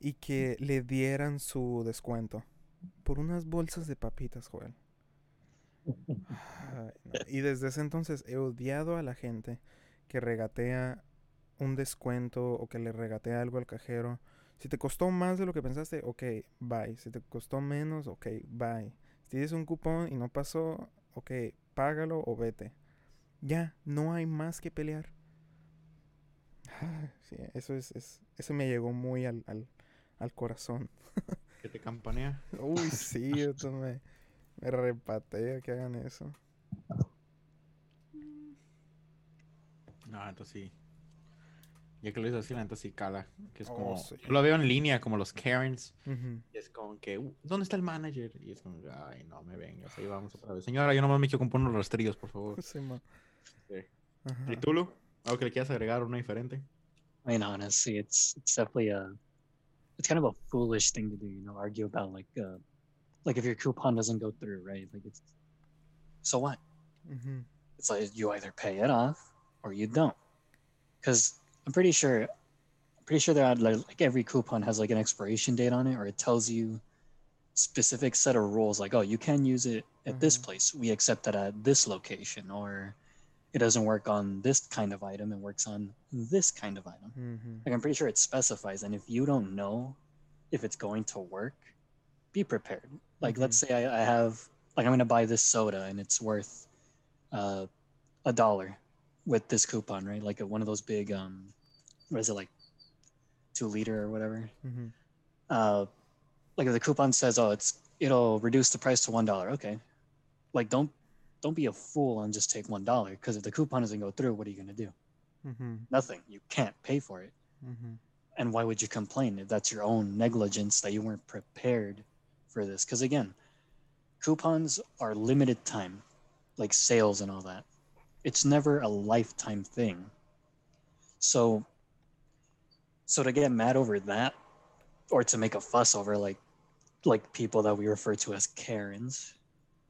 y que le dieran su descuento por unas bolsas de papitas, Joel. Y desde ese entonces he odiado a la gente que regatea un descuento o que le regatea algo al cajero. Si te costó más de lo que pensaste, ok, bye. Si te costó menos, ok, bye. Si tienes un cupón y no pasó, ok, págalo o vete. Ya, no hay más que pelear. Sí, eso es, es- eso me llegó muy al, al, al corazón. Que te campanea. Uy, sí, esto me, me repatea que hagan eso. No, entonces sí. Ya que lo dices así, la neta sí cala. Que es Oh, como. sí. Yo lo veo en línea, como los Karens. Ujú. Y es como que, "Uh, ¿dónde está el manager? Y es como, ay, no me vengas, ahí vamos otra vez. Señora, yo nomás me quiero comprar unos rastrillos, por favor. Sí, ma. Sí. ¿Y tú, Lu? ¿Algo que le quieras agregar, uno diferente? I mean, honestly, it's it's definitely a it's kind of a foolish thing to do. You know, argue about like uh like if your coupon doesn't go through, right? Like it's so what? Ujú. It's like you either pay it off or you don't. Because I'm pretty sure, I'm pretty sure that like, like every coupon has like an expiration date on it, or it tells you specific set of rules. Like, oh, you can use it at this Mhm. place. We accept it at this location, or it doesn't work on this kind of item. It works on this kind of item. Ujú. Like I'm pretty sure it specifies, and if you don't know if it's going to work, be prepared. Like let's say I, I have like I'm gonna buy this soda and it's worth uh, a dollar with this coupon, right? Like a, one of those big um, what is it like two liter or whatever? Ujú. Uh, like if the coupon says, oh, it's it'll reduce the price to one dollar. Okay, like don't don't be a fool and just take one dollar because if the coupon doesn't go through, what are you gonna do? Ujú. Nothing. You can't pay for it Ujú. and why would you complain if that's your own negligence that you weren't prepared for this because again coupons are limited time like sales and all that it's never a lifetime thing so so to get mad over that or to make a fuss over like like people that we refer to as karens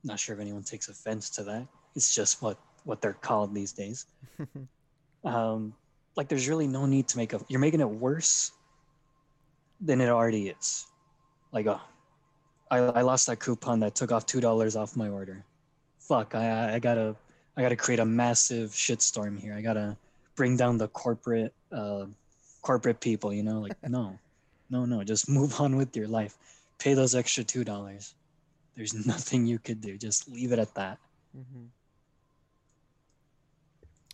not sure if anyone takes offense to that it's just what what they're called these days um, like there's really no need to make a. You're making it worse than it already is. Like, oh, I, I lost that coupon that took off two dollars off my order. Fuck, I I gotta I gotta create a massive shitstorm here. I gotta bring down the corporate uh, corporate people. You know, like no, no, no. Just move on with your life. Pay those extra two dollars. There's nothing you could do. Just leave it at that. Ujú.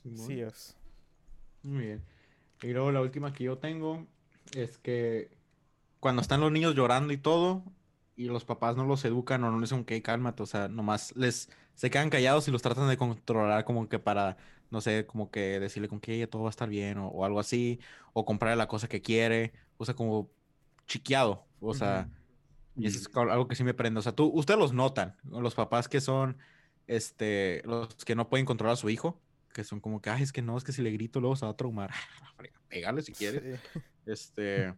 Simón. Sí es. Muy bien. Y luego la última que yo tengo es que cuando están los niños llorando y todo, y los papás no los educan o no les dicen, ok, cálmate, o sea, nomás les se quedan callados y los tratan de controlar como que para, no sé, como que decirle con que todo va a estar bien o, o algo así, o comprarle la cosa que quiere, o sea, como chiqueado, o sea, y eso es algo que sí me prende, o sea, tú, ustedes los notan, los papás que son, este, los que no pueden controlar a su hijo, que son como que, ay, es que no, es que si le grito luego se va a traumar. Pégale si quieres. Sí. Este,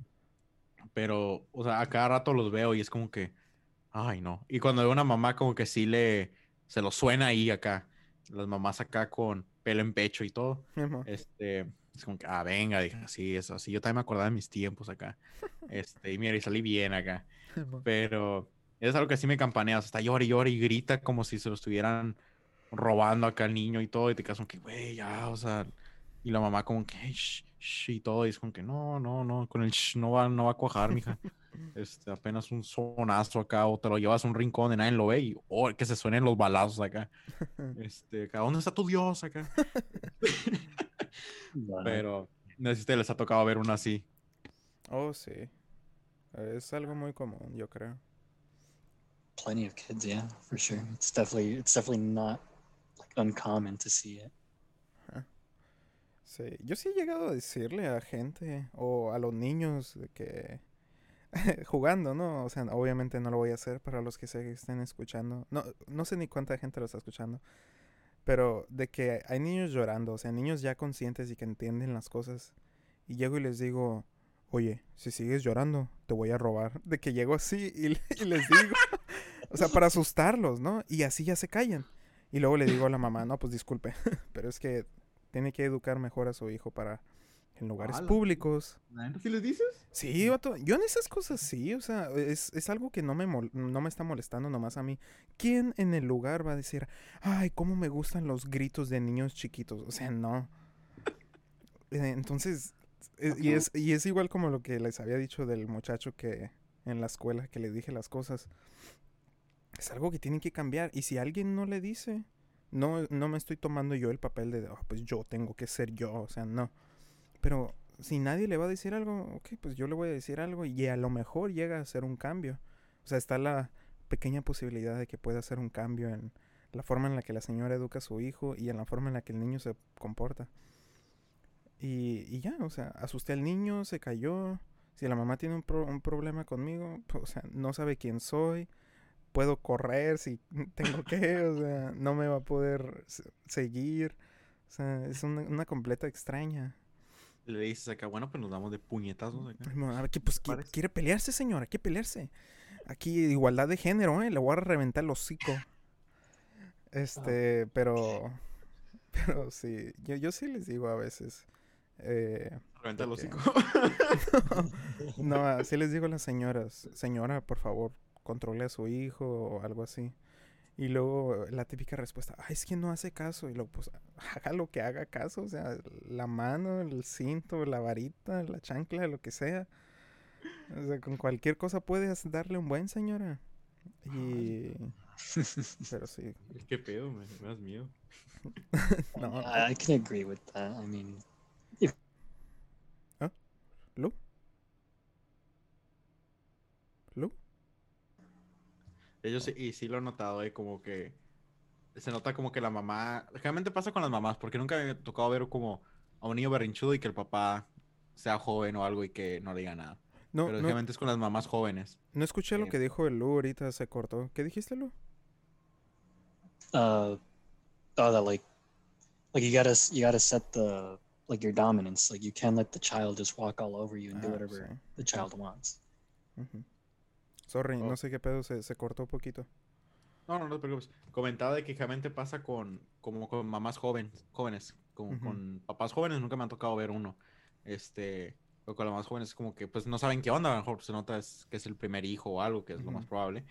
pero, o sea, a cada rato los veo y es como que, ay, no. Y cuando veo una mamá como que sí le, se lo suena ahí acá, las mamás acá con pelo en pecho y todo, Emo. este, es como que, ah, venga, dije, así, eso, así, yo también me acordaba de mis tiempos acá. Este, y mira, y salí bien acá. Pero es algo que sí me campanea, o sea, está llora y llora y grita como si se lo estuvieran robando acá al niño y todo, y te quedas como que, güey, ya, o sea, y la mamá como que, "Ey, shh, shh", y todo, y es como que, no, no, no, con el shh no va, no va a cuajar, mija. Este, apenas un sonazo acá, o te lo llevas a un rincón y nadie lo ve, y oh, que se suenen los balazos acá. Este, acá, ¿dónde está tu Dios acá? Pero, no sé si a ustedes les ha tocado ver una así. Oh, sí. Es algo muy común, yo creo. plenty of kids, yeah, for sure. It's definitely it's definitely not like uncommon to see it. Sí, yo sí he llegado a decirle a gente o a los niños que jugando, ¿no? O sea, obviamente no lo voy a hacer para los que se estén escuchando. No, no sé ni cuánta gente lo está escuchando. Pero de que hay niños llorando, o sea, niños ya conscientes y que entienden las cosas. Y llego y les digo, oye, si sigues llorando, te voy a robar. De que llego así y, y les digo, o sea, para asustarlos, ¿no? Y así ya se callan. Y luego le digo a la mamá, no, pues disculpe, pero es que tiene que educar mejor a su hijo para en lugares Ala. públicos. ¿Sí les dices? Sí, vato, yo en esas cosas sí, o sea, es, es algo que no me, mol- no me está molestando nomás a mí. ¿Quién en el lugar va a decir, ay, cómo me gustan los gritos de niños chiquitos? O sea, no. Eh, Entonces, eh, y es, y es igual como lo que les había dicho del muchacho que en la escuela que le dije las cosas. Es algo que tiene que cambiar. Y si alguien no le dice, no, no me estoy tomando yo el papel de, "Ah, pues yo tengo que ser yo, o sea, no. Pero si nadie le va a decir algo, ok, pues yo le voy a decir algo y a lo mejor llega a hacer un cambio. O sea, está la pequeña posibilidad de que pueda hacer un cambio en la forma en la que la señora educa a su hijo y en la forma en la que el niño se comporta. Y, y ya, o sea, asusté al niño, se cayó. Si la mamá tiene un, pro- un problema conmigo, pues, o sea, no sabe quién soy. Puedo correr si tengo que, o sea, no me va a poder se- seguir. O sea, es una, una completa extraña. Le dices acá, bueno, pues nos damos de puñetazos acá. Que, pues, qui- quiere pelearse, señora, quiere pelearse. Aquí igualdad de género, ¿eh? Le voy a reventar el hocico. Este, pero... Pero sí, yo, yo sí les digo a veces. eh, Reventa el hocico. no, así les digo a las señoras. Señora, por favor, controle a su hijo o algo así. Y luego la típica respuesta, ay, es que no hace caso. Y luego, pues, haga lo que haga caso. O sea, la mano, el cinto, la varita, la chancla, lo que sea. O sea, con cualquier cosa puedes darle un buen, señora. Y... Pero sí, ¿Qué pedo? Me, me das miedo. no. I, can agree with that. I mean, ¿Lu? ¿Lu? Ellos sí, y sí lo he notado, eh, como que se nota como que la mamá, generalmente pasa con las mamás, porque nunca me ha tocado ver como a un niño berrinchudo y que el papá sea joven o algo y que no le diga nada. No, Pero no, generalmente es con las mamás jóvenes. no escuché lo eh, que dijo el Lu ahorita, se cortó. ¿Qué dijiste, Lu? uh, oh, that like, like you gotta you gotta set the like your dominance. Like you can't let the child just walk all over you and do Ah, whatever sí. the child wants. Ujú. Sorry, Oh. no sé qué pedo, se, se cortó un poquito. No, no, no te preocupes. Comentaba de que generalmente pasa con, como con mamás jóvenes, jóvenes, Con, Ujú. con papás jóvenes nunca me han tocado ver uno. Este, pero con los más jóvenes es como que pues no saben qué onda, a lo mejor se nota es, que es el primer hijo o algo, que es lo más probable.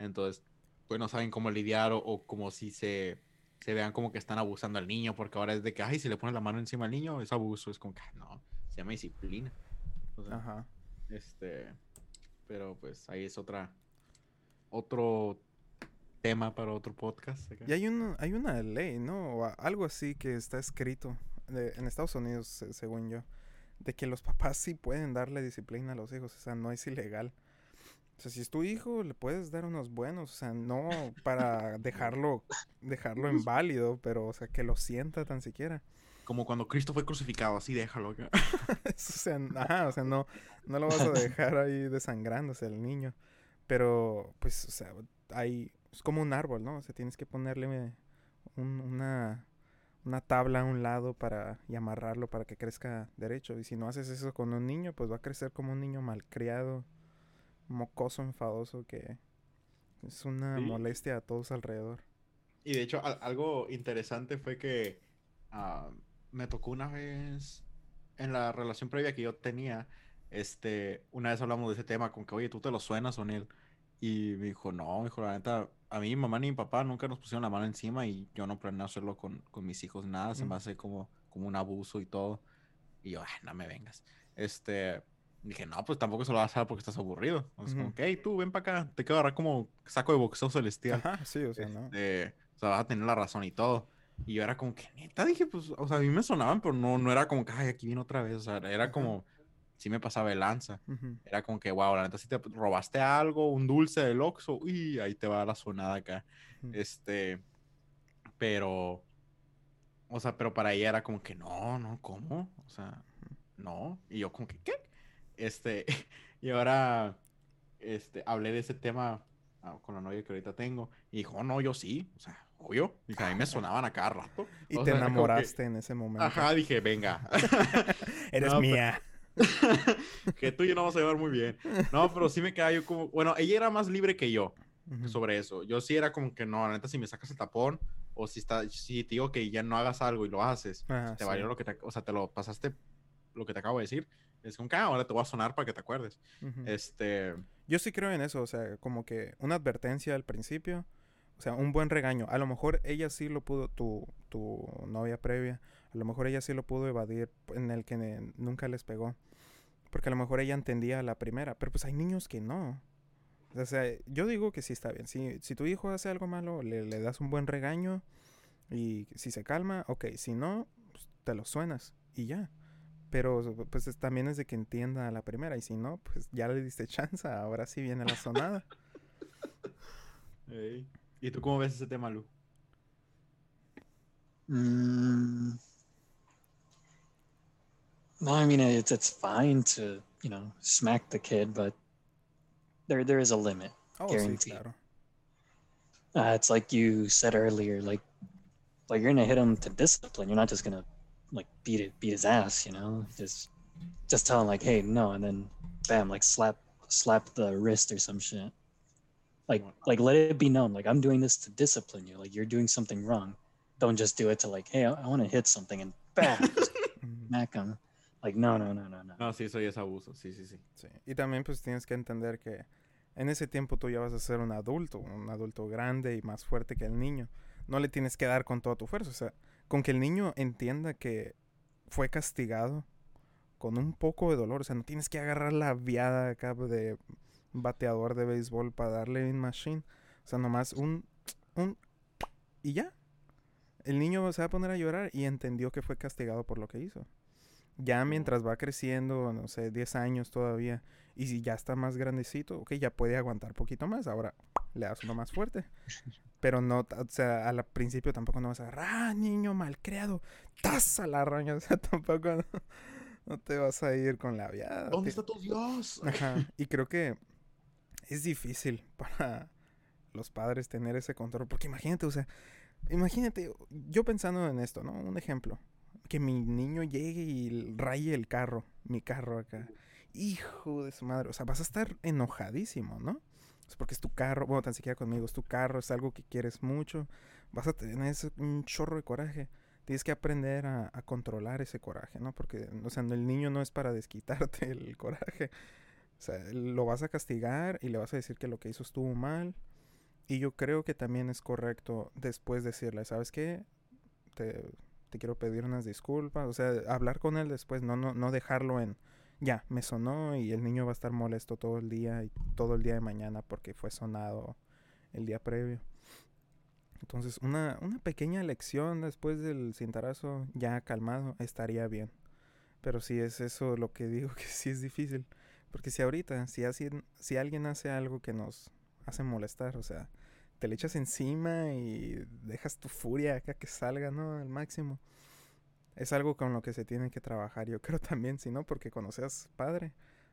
Entonces, pues no saben cómo lidiar o, o como si se, se vean como que están abusando al niño, porque ahora es de que, ay, si le pones la mano encima al niño es abuso, es como que, "Ah, no, se llama disciplina. O sea, Ajá. este, pero pues ahí es otra, otro tema para otro podcast. acá. Y hay, un, hay una ley, ¿no? O algo así que está escrito de- en Estados Unidos, se- según yo, de que los papás sí pueden darle disciplina a los hijos, o sea, no es ilegal. O sea, si es tu hijo, le puedes dar unos buenos, o sea, no para dejarlo, dejarlo inválido, pero, o sea, que lo sienta tan siquiera. Como cuando Cristo fue crucificado, así déjalo o sea, ajá, o sea, no, no lo vas a dejar ahí desangrándose el niño. Pero, pues, o sea, hay, es como un árbol, ¿no? O sea, tienes que ponerle un- una, una tabla a un lado para, y amarrarlo para que crezca derecho. Y si no haces eso con un niño, pues va a crecer como un niño malcriado, mocoso, enfadoso, que es una Sí. molestia a todos alrededor. Y de hecho, al- algo interesante fue que me tocó una vez en la relación previa que yo tenía, este, una vez hablamos de ese tema, con que, oye, tú te lo suenas, O'Neill. Y me dijo, no, me dijo, la neta, a mí, mi mamá ni mi papá nunca nos pusieron la mano encima y yo no planeo hacerlo con, con mis hijos, nada, se me Mm. hace como, como un abuso y todo. Y yo, "Ay, no me vengas. Este, dije, no, pues tampoco se lo vas a hacer porque estás aburrido. O sea, como Ujú. que, hey, tú, ven para acá, te quiero agarrar como saco de boxeo celestial. Ajá, sí, o sea, ¿no? Este, o sea, vas a tener la razón y todo. Y yo era como que, neta, dije, pues, o sea, a mí me sonaban, pero no, no era como que, ay, aquí viene otra vez. O sea, era como, sí me pasaba de lanza. Era como que, wow, la neta, si te robaste algo, un dulce del Oxxo, uy, ahí te va la sonada acá. Este, pero, o sea, pero para ella era como que, no, no, ¿cómo? O sea, no. Y yo como que, ¿qué? Este, y ahora, este, hablé de ese tema ah, con la novia que ahorita tengo. Y dijo, "Oh, no, yo sí. O sea, obvio. Dije, a mí me sonaban a cada rato. Y O te sea, que- enamoraste en ese momento. Ajá, dije, venga. Eres No, pero- mía. que tú y yo no vamos a llevar muy bien. No, pero sí me quedaba yo como, bueno, ella era más libre que yo sobre eso. Yo sí era como que no, la neta, si me sacas el tapón o si está, si te digo que ya no hagas algo y lo haces, Ajá, te sí. valió lo que te, o sea, te lo pasaste lo que te acabo de decir. Es como que ah, ahora te voy a sonar para que te acuerdes. Este, Yo sí creo en eso, o sea, como que una advertencia al principio, o sea, un buen regaño. A lo mejor ella sí lo pudo, tu, tu novia previa, a lo mejor ella sí lo pudo evadir en el que nunca les pegó. Porque a lo mejor ella entendía la primera, pero pues hay niños que no. O sea, yo digo que sí está bien. Si, si tu hijo hace algo malo, le, le das un buen regaño y si se calma, ok. Si no, pues, te lo suenas y ya. Pero pues es- también es de que entienda a la primera y si no, pues ya le diste chance, ahora sí viene la sonada. ¿Y tú cómo ves ese tema, Lu? Mm. No, I mean it's it's fine to you know smack the kid, but there there is a limit. Oh, sí, claro. Uh, it's like you said earlier, like like you're gonna hit him to discipline. You're not just gonna like beat it beat his ass, you know. Just just tell him like, hey, no, and then bam, like slap slap the wrist or some shit. Like like let it be known, like I'm doing this to discipline you. Like you're doing something wrong. Don't just do it to like, hey, I, I want to hit something and bam, smack him. Like no no no no no. No, sí, eso ya es abuso, sí, sí, sí. sí. Y también pues tienes que entender que en ese tiempo tú ya vas a ser un adulto, un adulto grande y más fuerte que el niño. No le tienes que dar con toda tu fuerza, o sea, con que el niño entienda que fue castigado con un poco de dolor, o sea, no tienes que agarrar la viada acá de bateador de béisbol para darle un machine, o sea, nomás un un y ya. El niño se va a poner a llorar y entendió que fue castigado por lo que hizo. Ya mientras va creciendo, no sé, 10 años todavía, y si ya está más grandecito, ok, ya puede aguantar poquito más, ahora le das uno más fuerte. Pero no, o sea, al principio tampoco no vas a ah, niño malcriado, taza la roña, o sea, tampoco no, no te vas a ir con la viada. ¿Dónde está tu Dios? Ajá, y creo que es difícil para los padres tener ese control, porque imagínate, o sea, imagínate, yo pensando en esto, ¿no? Un ejemplo, que mi niño llegue y raye el carro, mi carro acá. Hijo de su madre, o sea, vas a estar enojadísimo, ¿no? Es porque es tu carro, bueno, tan siquiera conmigo, es tu carro, es algo que quieres mucho, vas a tener un chorro de coraje. tienes que aprender a, a controlar ese coraje, ¿no? Porque, o sea, el niño no es para desquitarte el coraje. Sea, lo vas a castigar y le vas a decir que lo que hizo estuvo mal. Y yo creo que también es correcto después decirle, ¿sabes qué? Te, te quiero pedir unas disculpas. O sea, hablar con él después, no, no, no dejarlo en, ya, me sonó y el niño va a estar molesto todo el día y todo el día de mañana porque fue sonado el día previo. Entonces, una, una pequeña lección después del cintarazo ya calmado estaría bien. Pero si es eso lo que digo que sí es difícil. Porque si ahorita, si, así, si alguien hace algo que nos hace molestar, o sea, te le echas encima y dejas tu furia acá que salga, ¿no? Al máximo. Es algo con lo que se tiene que trabajar, yo creo también, si no, porque cuando seas padre,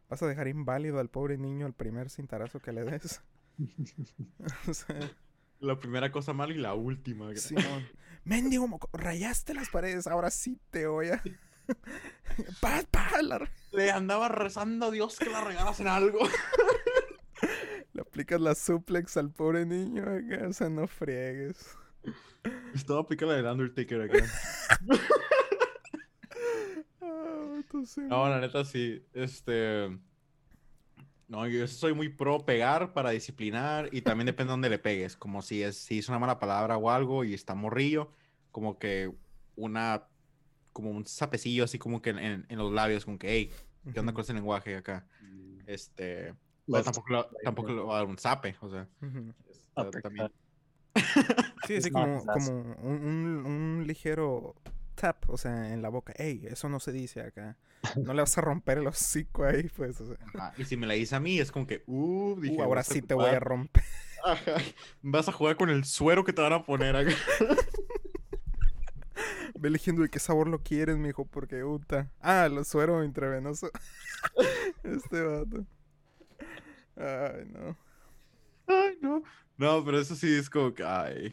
vas a dejar inválido al pobre niño el primer cintarazo que le des. o sea, La primera cosa mala y la última. Simón. Mendigo, rayaste las paredes, ahora sí te voy a. pa, pa, la... Le andaba rezando a Dios que la regalas en algo. Le aplicas la suplex al pobre niño acá, o sea, no friegues. Estaba aplicando la del Undertaker acá. Ah, No, la neta sí. Este. No, yo soy muy pro pegar para disciplinar y también depende de dónde le pegues. Como si es, si es una mala palabra o algo y está morrillo, como que una. Como un sapecillo así como que en, en- en los labios, como que, hey, ¿qué onda con ese lenguaje acá? Este. pero Left, tampoco, lo- tampoco le va a dar un zape, o sea. este, también. Sí, así como, como un, un- un ligero tap, o sea, en la boca. Ey, eso no se dice acá. No le vas a romper el hocico ahí, pues. O sea, Ajá, Y si me la dice a mí, es como que, uh, dije, "Uh, ahora sí te voy a romper. Ajá, Vas a jugar con el suero que te van a poner acá. Ve eligiendo de qué sabor lo quieres, mijo, porque uta. Ah, lo suero intravenoso. este vato. Ay, no. Ay, no. No, pero eso sí es como que, ay.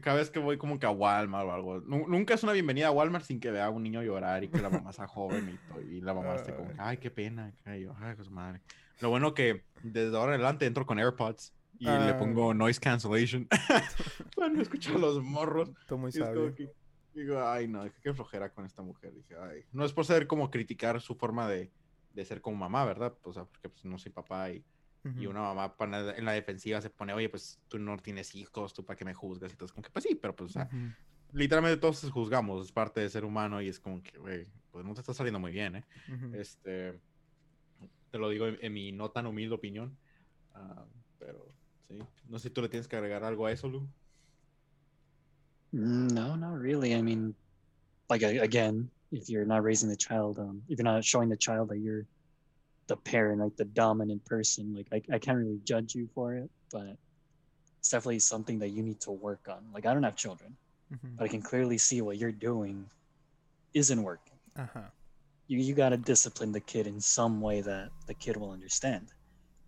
Cada vez que voy como que a Walmart o algo. nu- Nunca es una bienvenida a Walmart sin que vea a un niño llorar y que la mamá sea joven y, la mamá esté como, ay, qué pena. Ay, su madre. Lo bueno que desde ahora en adelante entro con AirPods y le Ah. pongo noise cancellation para no escuchar los morros. Muy es sabio. que, digo, ay, no, dije, qué flojera con esta mujer. Dije, ay, no es por ser como criticar su forma de, de ser como mamá, ¿verdad? O sea, porque pues, no soy papá y, y una mamá para- en la defensiva se pone, oye, pues tú no tienes hijos, tú para qué me juzgas y todo. Es como que, pues sí, pero pues, o sea, literalmente todos juzgamos, es parte de ser humano y es como que, güey, pues no te está saliendo muy bien, ¿eh? Este, te lo digo en, en mi no tan humilde opinión, ah, pero sí, no sé si tú le tienes que agregar algo a eso, Lu. Mm, No, not really. I mean, like again, if you're not raising the child, um, if you're not showing the child that you're the parent, like the dominant person, like I, I can't really judge you for it, but it's definitely something that you need to work on. Like I don't have children, Ujú. but I can clearly see what you're doing isn't working. Ajá. You you got to discipline the kid in some way that the kid will understand,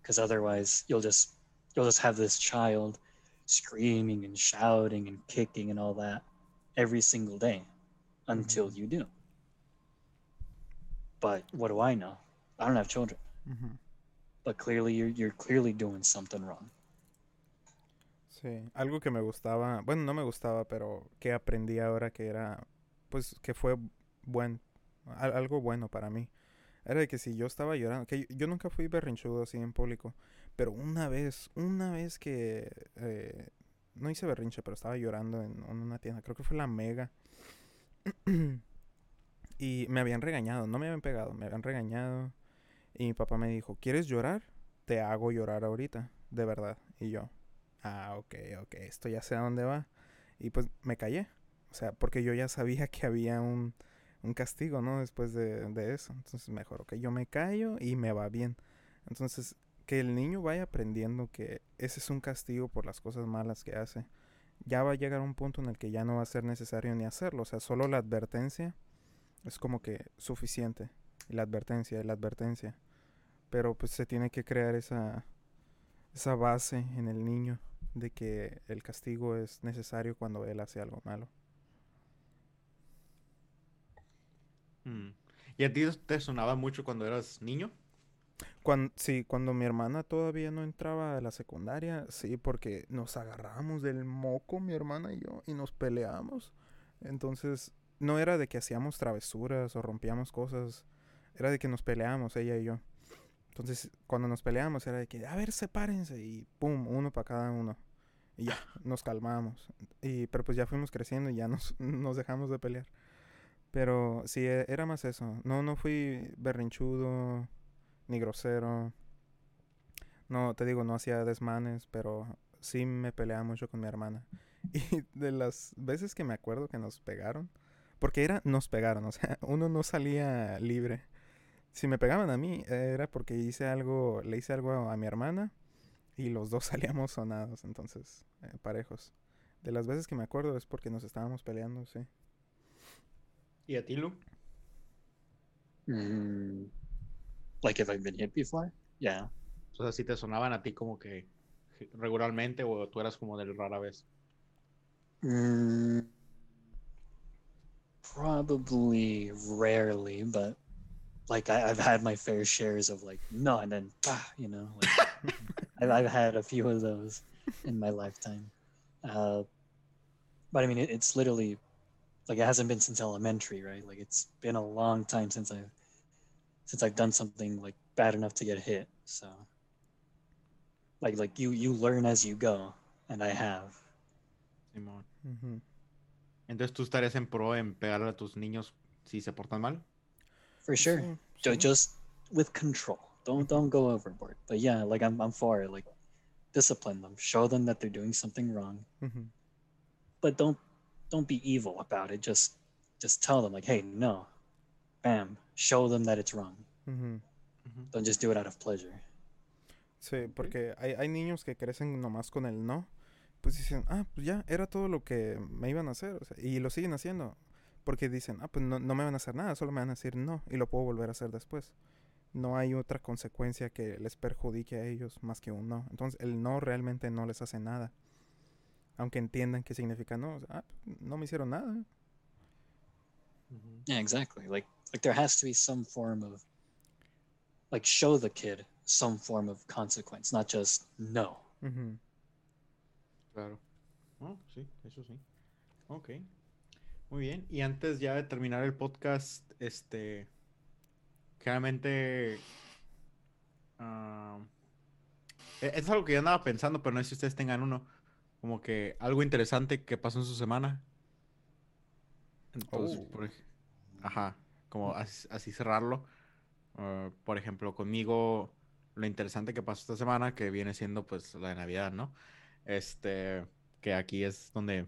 because otherwise you'll just you'll just have this child screaming and shouting and kicking and all that every single day until Mhm. you do. But what do I know? I don't have children, Ujú. but clearly you're you're clearly doing something wrong. Sí, algo que me gustaba, bueno, no me gustaba, pero que aprendí ahora que era, pues, que fue buen, al- algo bueno para mí. Era de que si yo estaba llorando, que yo, yo nunca fui berrinchudo así en público, pero una vez, una vez que, eh, no hice berrinche, pero estaba llorando en, una tienda, creo que fue la Mega, y me habían regañado, no me habían pegado, me habían regañado, y mi papá me dijo, ¿quieres llorar? Te hago llorar ahorita, de verdad, y yo. Ah, ok, ok, esto ya sé a dónde va. Y pues me callé. O sea, porque yo ya sabía que había un, un castigo, ¿no? Después de, de eso. Entonces mejor, ok, yo me callo y me va bien. Entonces, que el niño vaya aprendiendo que ese es un castigo por las cosas malas que hace. Ya va a llegar un punto en el que ya no va a ser necesario ni hacerlo. O sea, solo la advertencia es como que suficiente. La advertencia, la advertencia. Pero pues se tiene que crear esa, esa base en el niño de que el castigo es necesario cuando él hace algo malo. Mm. ¿Y a ti te sonaba mucho cuando eras niño? Cuando, sí, cuando mi hermana todavía no entraba a la secundaria, sí, porque nos agarrábamos del moco, mi hermana y yo, y nos peleábamos. Entonces, no era de que hacíamos travesuras o rompíamos cosas, era de que nos peleábamos ella y yo. Entonces, cuando nos peleábamos era de que, a ver, sepárense y pum, uno para cada uno. Y ya, nos calmamos. Y, pero pues ya fuimos creciendo y ya nos, nos dejamos de pelear. Pero sí, e- era más eso. No, no fui berrinchudo ni grosero. No, te digo, no hacía desmanes, pero sí me peleaba mucho con mi hermana. Y de las veces que me acuerdo que nos pegaron, porque era, nos pegaron, o sea, uno no salía libre. Si me pegaban a mí, era porque hice algo, le hice algo a mi hermana y los dos salíamos sonados, entonces, eh, parejos. De las veces que me acuerdo es porque nos estábamos peleando, sí. ¿Y a ti, Lu? Mm, like if I've been hit before? Yeah. O sea, si te sonaban a ti como que regularmente o tú eras como del rara vez. Mm, probably rarely, but like I, I've had my fair shares of like no, and then ah, you know, like, I've, I've had a few of those in my lifetime. Uh, but I mean, it, it's literally like it hasn't been since elementary, right? Like it's been a long time since I've since I've done something like bad enough to get hit. So like like you you learn as you go, and I have. Simón. Ujú. Entonces tú estarías en pro en pegarle a tus niños si se portan mal. For sure. Sí, sí. just with control. Don't don't go overboard. But yeah, like I'm I'm for it. Like discipline them, show them that they're doing something wrong, Ujú. but don't don't be evil about it. Just just tell them like, hey, no, bam. Show them that it's wrong. Don't just do it out of pleasure. Sí, porque hay, hay niños que crecen nomás con el no. Pues dicen, ah, pues ya, era todo lo que me iban a hacer. o sea, y lo siguen haciendo. Porque dicen, ah, pues no, no me van a hacer nada, solo me van a decir no. Y lo puedo volver a hacer después. No hay otra consecuencia que les perjudique a ellos más que un no. Entonces, el no realmente no les hace nada. Aunque entiendan qué significa no. o sea, ah, no me hicieron nada. Ujú. Yeah, exactly. Like like there has to be some form of like show the kid some form of consequence, not just no. Ujú. Claro. Oh, sí, eso sí. Ok. Muy bien. Y antes ya de terminar el podcast, este. Claramente. ah, e- es algo que yo andaba pensando, pero no sé si ustedes tengan uno. Como que algo interesante que pasó en su semana. Entonces, Oh. por ajá, como así, así cerrarlo. Ah, por ejemplo, conmigo, lo interesante que pasó esta semana, que viene siendo pues la de Navidad, ¿no? Este, que aquí es donde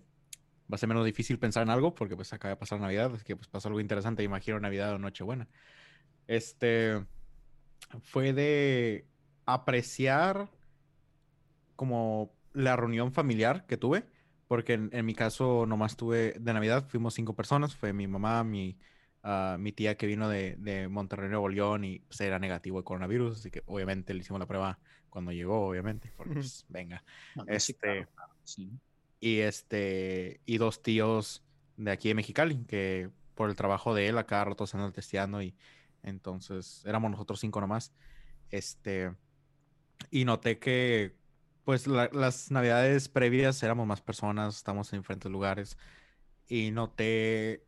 va a ser menos difícil pensar en algo, porque pues acaba de pasar Navidad, es que pues pasó algo interesante, imagino Navidad o Nochebuena. Este, fue de apreciar como la reunión familiar que tuve, porque en, en mi caso nomás tuve de Navidad, fuimos cinco personas, fue mi mamá, mi, ah, mi tía que vino de, de Monterrey, Nuevo León y pues, era negativo de coronavirus, así que obviamente le hicimos la prueba cuando llegó, obviamente, porque pues, venga. No, no, sí, claro, Este, claro, sí. y este, y dos tíos de aquí de Mexicali, que por el trabajo de él, a cada rato se andan testeando y entonces éramos nosotros cinco nomás. Este, y noté que, pues, la- las navidades previas éramos más personas, estamos en diferentes lugares, y noté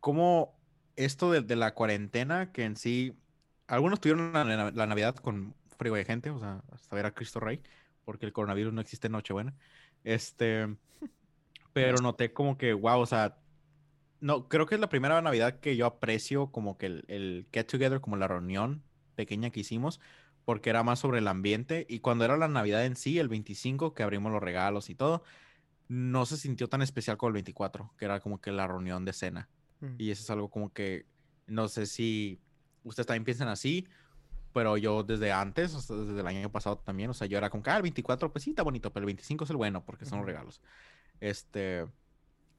cómo esto de, de la cuarentena, que en sí, algunos tuvieron la, la- la Navidad con frío de gente, o sea, hasta ver a Cristo Rey, porque el coronavirus no existe en Nochebuena. Este, pero noté como que, wow, o sea, no, creo que es la primera Navidad que yo aprecio como que el, el get together, como la reunión pequeña que hicimos, porque era más sobre el ambiente. Y cuando era la Navidad en sí, el 25, que abrimos los regalos y todo, no se sintió tan especial como el 24, que era como que la reunión de cena. Mm. Y eso es algo como que no sé si ustedes también piensan así, pero yo desde antes, o sea, desde el año pasado también, o sea, yo era como que ah, el 24, pues sí, está bonito, pero el 25 es el bueno porque son los regalos. Este,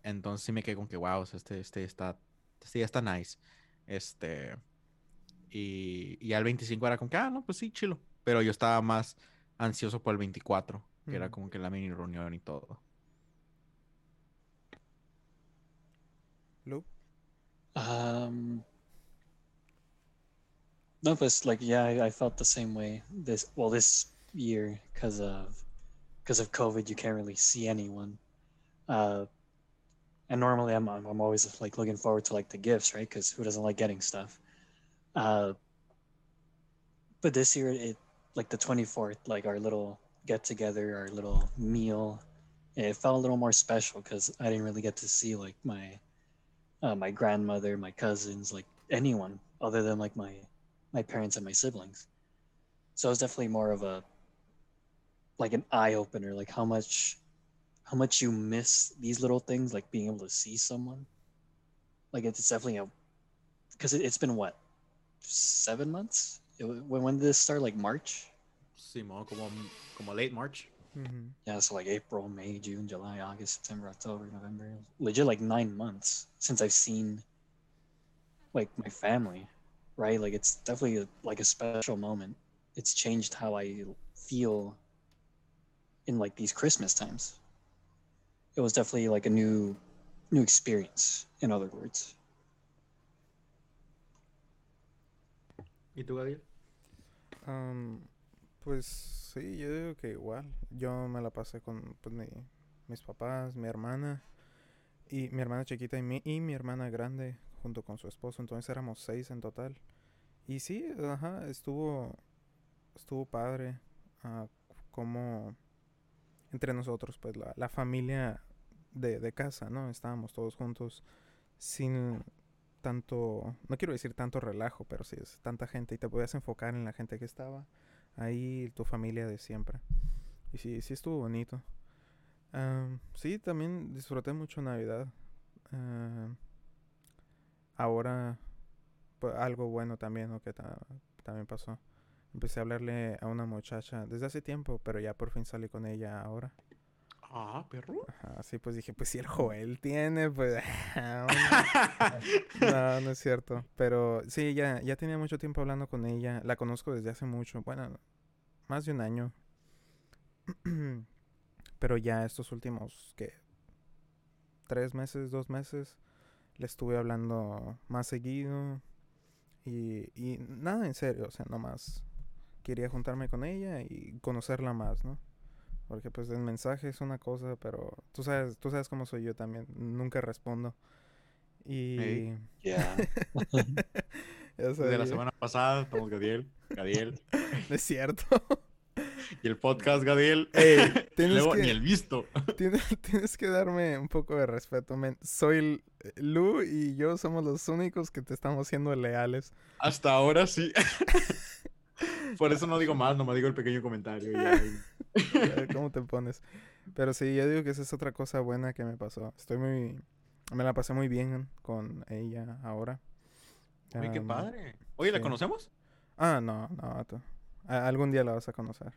entonces sí me quedé con que, wow, este, este está, este ya está nice. Este, y, y ya el 25 era como que, ah, no, pues sí, chilo. Pero yo estaba más ansioso por el 24, que era como que la mini reunión y todo. Lu? Um, no, but like yeah, I, I felt the same way this well this year because of because of COVID. You can't really see anyone. Uh, and normally I'm I'm I'm always like looking forward to like the gifts, right? Because who doesn't like getting stuff? Uh, but this year it like the 24th, like our little get together, our little meal, it felt a little more special because I didn't really get to see like my uh, my grandmother, my cousins, like anyone other than like my my parents and my siblings. So it was definitely more of a like an eye opener, like how much how much you miss these little things, like being able to see someone. Like it's definitely a because it, it's been what seven months. It, when when did this start? Like March. Simón, como, como late March. Ujú. Yeah, so like April, May, June, July, August, September, October, November. Legit like nine months since I've seen like my family, right? Like it's definitely a, like a special moment. It's changed how I feel in like these Christmas times. It was definitely like a new new experience, in other words. ¿Y tú, Gabriel? Am, pues sí, yo digo que igual. Yo me la pasé con pues, mi- mis papás, mi hermana y mi hermana chiquita y mi, y mi hermana grande junto con su esposo. Entonces éramos seis en total. Y sí, ajá, estuvo, estuvo padre ah, como entre nosotros, pues la, la familia de, de casa, ¿no? Estábamos todos juntos sin tanto, no quiero decir tanto relajo, pero sí es tanta gente y te podías enfocar en la gente que estaba ahí, tu familia de siempre. Y sí, sí estuvo bonito. Sí, también disfruté mucho Navidad. Ahora, pues, algo bueno también, ¿no? Que ta- también pasó. Empecé a hablarle a una muchacha desde hace tiempo, pero ya por fin salí con ella ahora. Ah, perro. Ajá, sí, pues dije, pues si el Joel tiene, pues... No, no es cierto. Pero sí, ya, ya tenía mucho tiempo hablando con ella. La conozco desde hace mucho. Bueno, más de un año. Pero ya estos últimos, ¿qué? Tres meses, dos meses, le estuve hablando más seguido. Y, y nada en serio, o sea, nomás quería juntarme con ella y conocerla más, ¿no? Porque pues el mensaje es una cosa, pero tú sabes, tú sabes cómo soy yo también. Nunca respondo. Y... Ey. Yeah. Desde la semana pasada estamos Gadiel, Gadiel. No es cierto. Y el podcast, Gadiel. Ey, tienes Luego que- ni el visto. Tienes, tienes que darme un poco de respeto, men. Soy el- Lu y yo somos los únicos que te estamos siendo leales. Hasta ahora sí. Por eso no digo más, nomás digo el pequeño comentario. ya. ¿Cómo te pones? Pero sí, yo digo que esa es otra cosa buena que me pasó. Estoy muy... Me la pasé muy bien con ella ahora. Uy, qué Am, padre. Oye, ¿la sí. conocemos? Ah, no, no. tú- a- algún día la vas a conocer.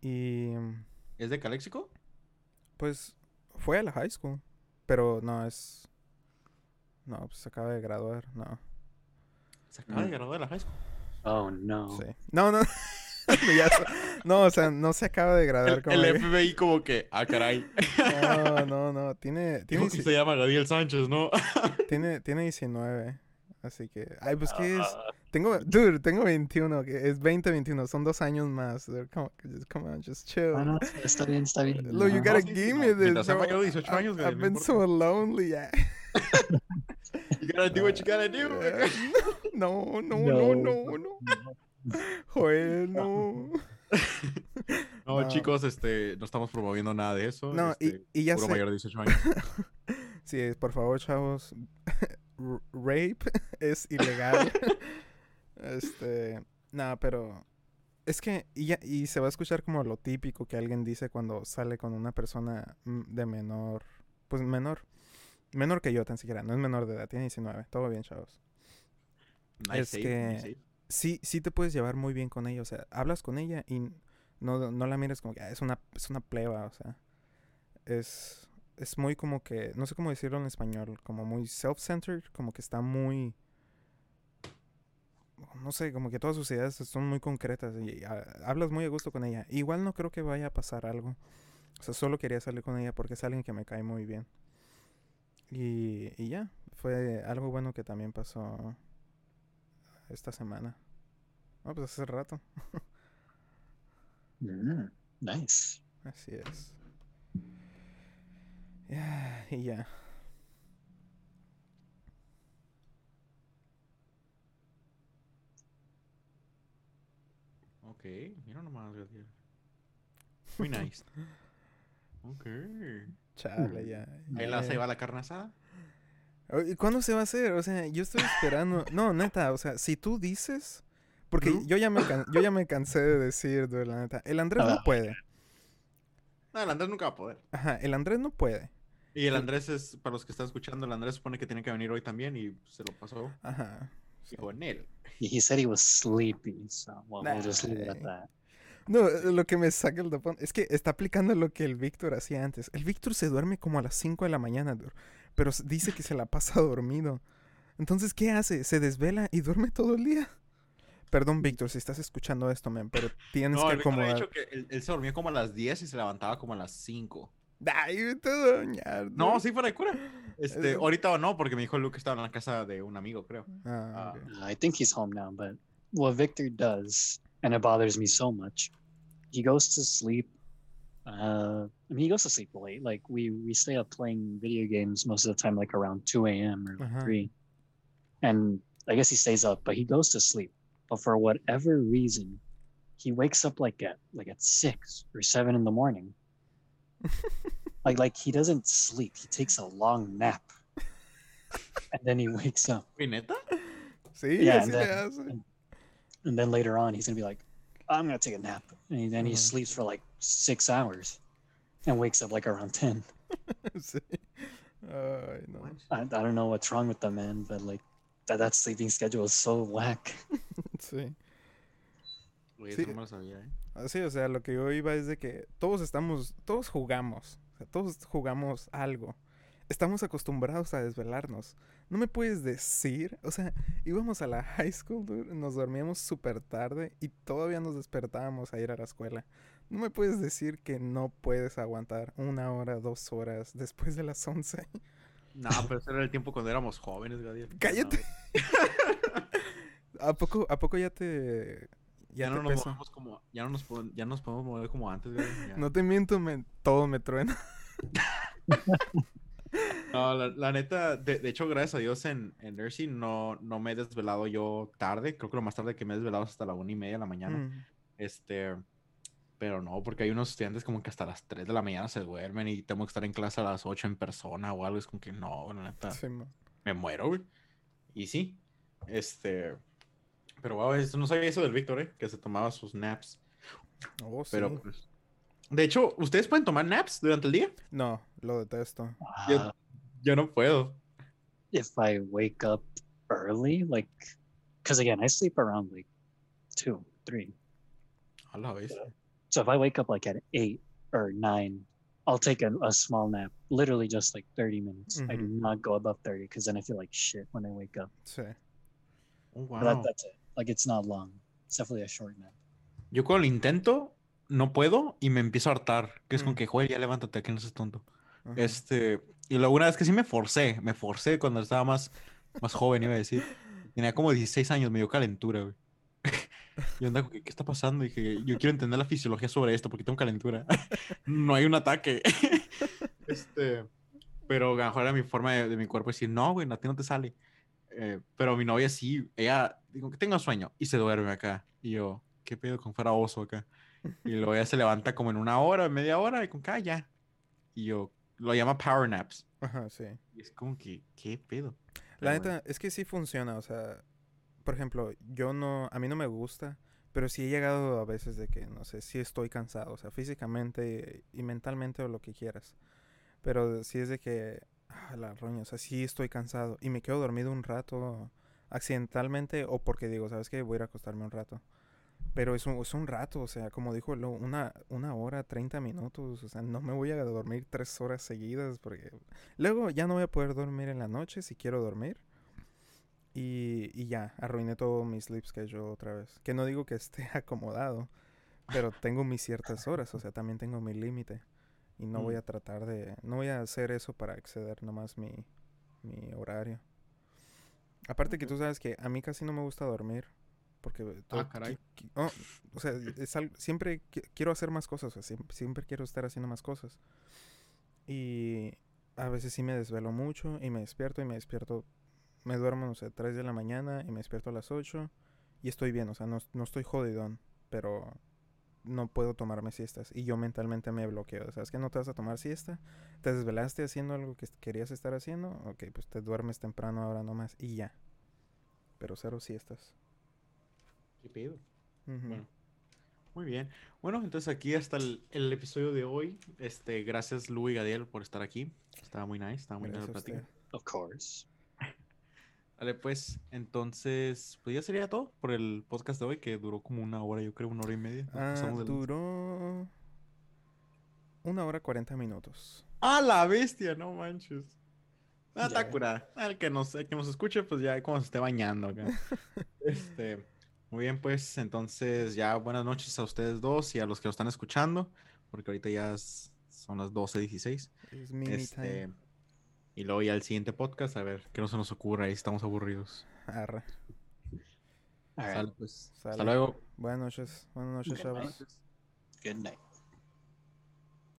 Y... ¿Es de Caléxico? Pues fue a la high school. Pero no es... No, pues se acaba de graduar. No. Se acaba de Mm. graduar de la high school. Oh no. Sí. No, no. Ya no, o sea, no se acaba de graduar El, como... el que- FBI como que, ah, caray. No, no, no. Tiene, tiene, Dijo que se llama Gadiel Sánchez, ¿no? tiene, tiene 19. Así que... Ay, pues ¿qué es? Ah, Tengo... Dude, tengo 21. Que es 20, 21. Son dos años más. Come, on, just- come on, just chill. ah, no, está bien, está bien. Look, you no. gotta sí, give no, me this, de 18 años, I've, güey, I've no been so lonely. yeah. You gotta do what you gotta do. No, no, no, no, No. no. Joel, no. No, No. chicos, este, no estamos promoviendo nada de eso. No, y, este, y ya puro sé. mayor de 18 años. Sí, por favor, chavos. r- Rape es ilegal. este. Nada, pero. Es que. Y, ya- y se va a escuchar como lo típico que alguien dice cuando sale con una persona mm, de menor. Pues menor. Menor que yo, tan siquiera. No es menor de edad, tiene 19. Todo bien, chavos. Nice Es save, que- nice. Sí, sí te puedes llevar muy bien con ella. O sea, hablas con ella y no, no la mires como que "Ah, es una, es una pleba. O sea, es, es muy como que, no sé cómo decirlo en español, como muy self-centered, como que está muy, no sé, como que todas sus ideas son muy concretas y ah, hablas muy a gusto con ella. Igual no creo que vaya a pasar algo. O sea, solo quería salir con ella porque es alguien que me cae muy bien. Y, y ya, fue algo bueno que también pasó esta semana. No, pues hace rato. mm, nice. Así es. Yeah, y ya. Ok, mira nomás, Gabriel. Muy nice. Ok. Chale, ya. Ahí la se va la carne asada. ¿Y cuándo se va a hacer? O sea, yo estoy esperando. No, neta, o sea, si tú dices. Porque ¿Tú? yo ya, me can- yo ya me cansé de decir, dude, la neta. El Andrés no Ah. puede. No, el Andrés nunca va a poder. Ajá, el Andrés no puede. Y el Andrés es, para los que están escuchando, el Andrés supone que tiene que venir hoy también y se lo pasó. Ajá. sí. Dijo, Nel. He said he was sleepy, so well, we'll just leave it at Nah. that. No, lo que me saca el tapón es que está aplicando lo que el Víctor hacía antes. El Víctor se duerme como a las 5 de la mañana, dude, pero dice que se la pasa dormido. Entonces, ¿qué hace? Se desvela y duerme todo el día. Perdón, Víctor, si estás escuchando esto, man, pero tienes No, que acomodar. dicho que él, él se dormía como a las 10 y se levantaba como a las 5. Ay, a doñar, No, sí, fuera de cura. Este, Eso- ahorita no, porque me dijo Luke que estaba en la casa de un amigo, creo. Ah, Ah. ok. Uh, I think he's home now, but what Victor does, and it bothers me so much, he goes to sleep. Uh, I mean, he goes to sleep late. Like we we stay up playing video games most of the time, like around two a.m. or Uh-huh. three, and I guess he stays up, but he goes to sleep. But for whatever reason, he wakes up like at like at six or seven in the morning. like like he doesn't sleep. He takes a long nap, and then he wakes up. ¿Y neta? Sí, Yeah, así and then- hace. and then later on he's gonna be like i'm gonna take a nap and he- then he Mhm. sleeps for like six hours and wakes up like around 10 Sí. Ay, no. I, I don't know what's wrong with the man but like that, that sleeping schedule is so whack Sí. Güey, Sí. no sabía, ¿eh? Así, o sea, lo que yo iba es de que todos estamos, todos jugamos, o sea, todos jugamos algo. Estamos acostumbrados a desvelarnos. No me puedes decir, o sea, íbamos a la high school, dude, nos dormíamos súper tarde y todavía nos despertábamos a ir a la escuela. No me puedes decir que no puedes aguantar una hora, dos horas después de las 11. No, pero ese era el tiempo cuando éramos jóvenes, Gadiel. Cállate. ¿A poco, a poco ya te... Ya, Ya, no nos pesa? movemos como, ya no nos, ya nos podemos mover como antes, Gadiel. ya. No te miento, me- todo me truena. No, la, la neta, de, de hecho, gracias a Dios en, en Nursing no, no me he desvelado yo tarde. Creo que lo más tarde que me he desvelado es hasta la una y media de la mañana. Mm. Este, pero no, porque hay unos estudiantes como que hasta las 3 de la mañana se duermen y tengo que estar en clase a las 8 en persona o algo. Es como que no, la neta, Sí, me muero, güey. Y sí, este, pero wow, no sabía eso del Víctor, ¿eh? Que se tomaba sus naps. Oh, sí. Pero pues, de hecho, ¿ustedes pueden tomar naps durante el día? No, lo detesto. Yo- Uh, Yo no puedo. if i wake up early like because again i sleep around like two three A la vez. So if i wake up like at eight or nine i'll take a, a small nap literally just like 30 minutes i do Mhm. not go above 30 because then i feel like shit when i wake up Sí. Oh, that, wow. that's it. Like it's not long. It's definitely a short nap. Yo cuando lo intento, no puedo y me empiezo a hartar. Que es como Mm. que, joder, ya levántate, que no seas tonto. Este, y luego una vez que sí me forcé, me forcé cuando estaba más, más joven, iba a decir. Tenía como 16 años, me dio calentura, güey. Y onda, ¿qué, qué está pasando? dije, yo quiero entender la fisiología sobre esto porque tengo calentura. no hay un ataque. este, pero a lo mejor era mi forma de, de mi cuerpo decir, no, güey, a ti no te sale. Eh, pero mi novia sí, ella, digo que tengo sueño y se duerme acá. Y yo, ¿qué pedo con fuera oso acá? Y luego ella se levanta como en una hora, media hora y con acá ya. Y yo, lo llama power naps. Ajá, sí. Y es como que, ¿qué pedo? La Pero bueno. neta, es que sí funciona, o sea, por ejemplo, yo no, a mí no me gusta, pero sí he llegado a veces de que, no sé, sí estoy cansado, o sea, físicamente y mentalmente o lo que quieras, pero sí es de que, ah, la roña, o sea, sí estoy cansado y me quedo dormido un rato accidentalmente o porque digo, ¿sabes qué? Voy a ir a acostarme un rato. Pero es un, es un rato, o sea, como dijo una, una hora, 30 minutos, o sea, no me voy a dormir tres horas seguidas porque luego ya no voy a poder dormir en la noche si quiero dormir. Y, y ya, arruiné todo mi sleep schedule otra vez. Que no digo que esté acomodado, pero tengo mis ciertas horas, o sea, también tengo mi límite. Y no voy Mm. a tratar de, no voy a hacer eso para exceder nomás mi, mi horario. Aparte que tú sabes que a mí casi no me gusta dormir. Porque todo- Ah, caray. oh, o sea, es al- siempre qui- quiero hacer más cosas. o sea, siempre, siempre quiero estar haciendo más cosas. Y a veces sí me desvelo mucho y me despierto y me despierto. Me duermo, no sé, 3 de la mañana y me despierto a las 8 y estoy bien, o sea, no, no estoy jodidón. pero no puedo tomarme siestas. Y yo mentalmente me bloqueo. ¿Sabes que no te vas a tomar siesta? ¿Te desvelaste haciendo algo que querías estar haciendo? Ok, pues te duermes temprano ahora nomás y ya. Pero cero siestas. ¿Qué pedo? Bueno. Muy bien. Bueno, entonces aquí hasta el, el episodio de hoy. Este, gracias Lu y Gadiel por estar aquí. Estaba muy nice, estaba muy nice la Gracias plática. Of course. Vale, pues, entonces, pues ya sería todo por el podcast de hoy, que duró como una hora, yo creo, una hora y media. Ah, duró una hora cuarenta minutos. ¡Ah, la bestia! No manches. Ah, está curada. Al que nos, el que nos escuche, pues ya como se esté bañando acá. este, muy bien, pues, entonces ya buenas noches a ustedes dos y a los que lo están escuchando, porque ahorita ya son las 12.16. Es mini Este, time. Y luego ya el siguiente podcast, a ver qué no se nos ocurra, ahí estamos aburridos. Arre. Right. Sale, pues. Hasta luego. Buenas noches. Buenas noches, chavos. Good night.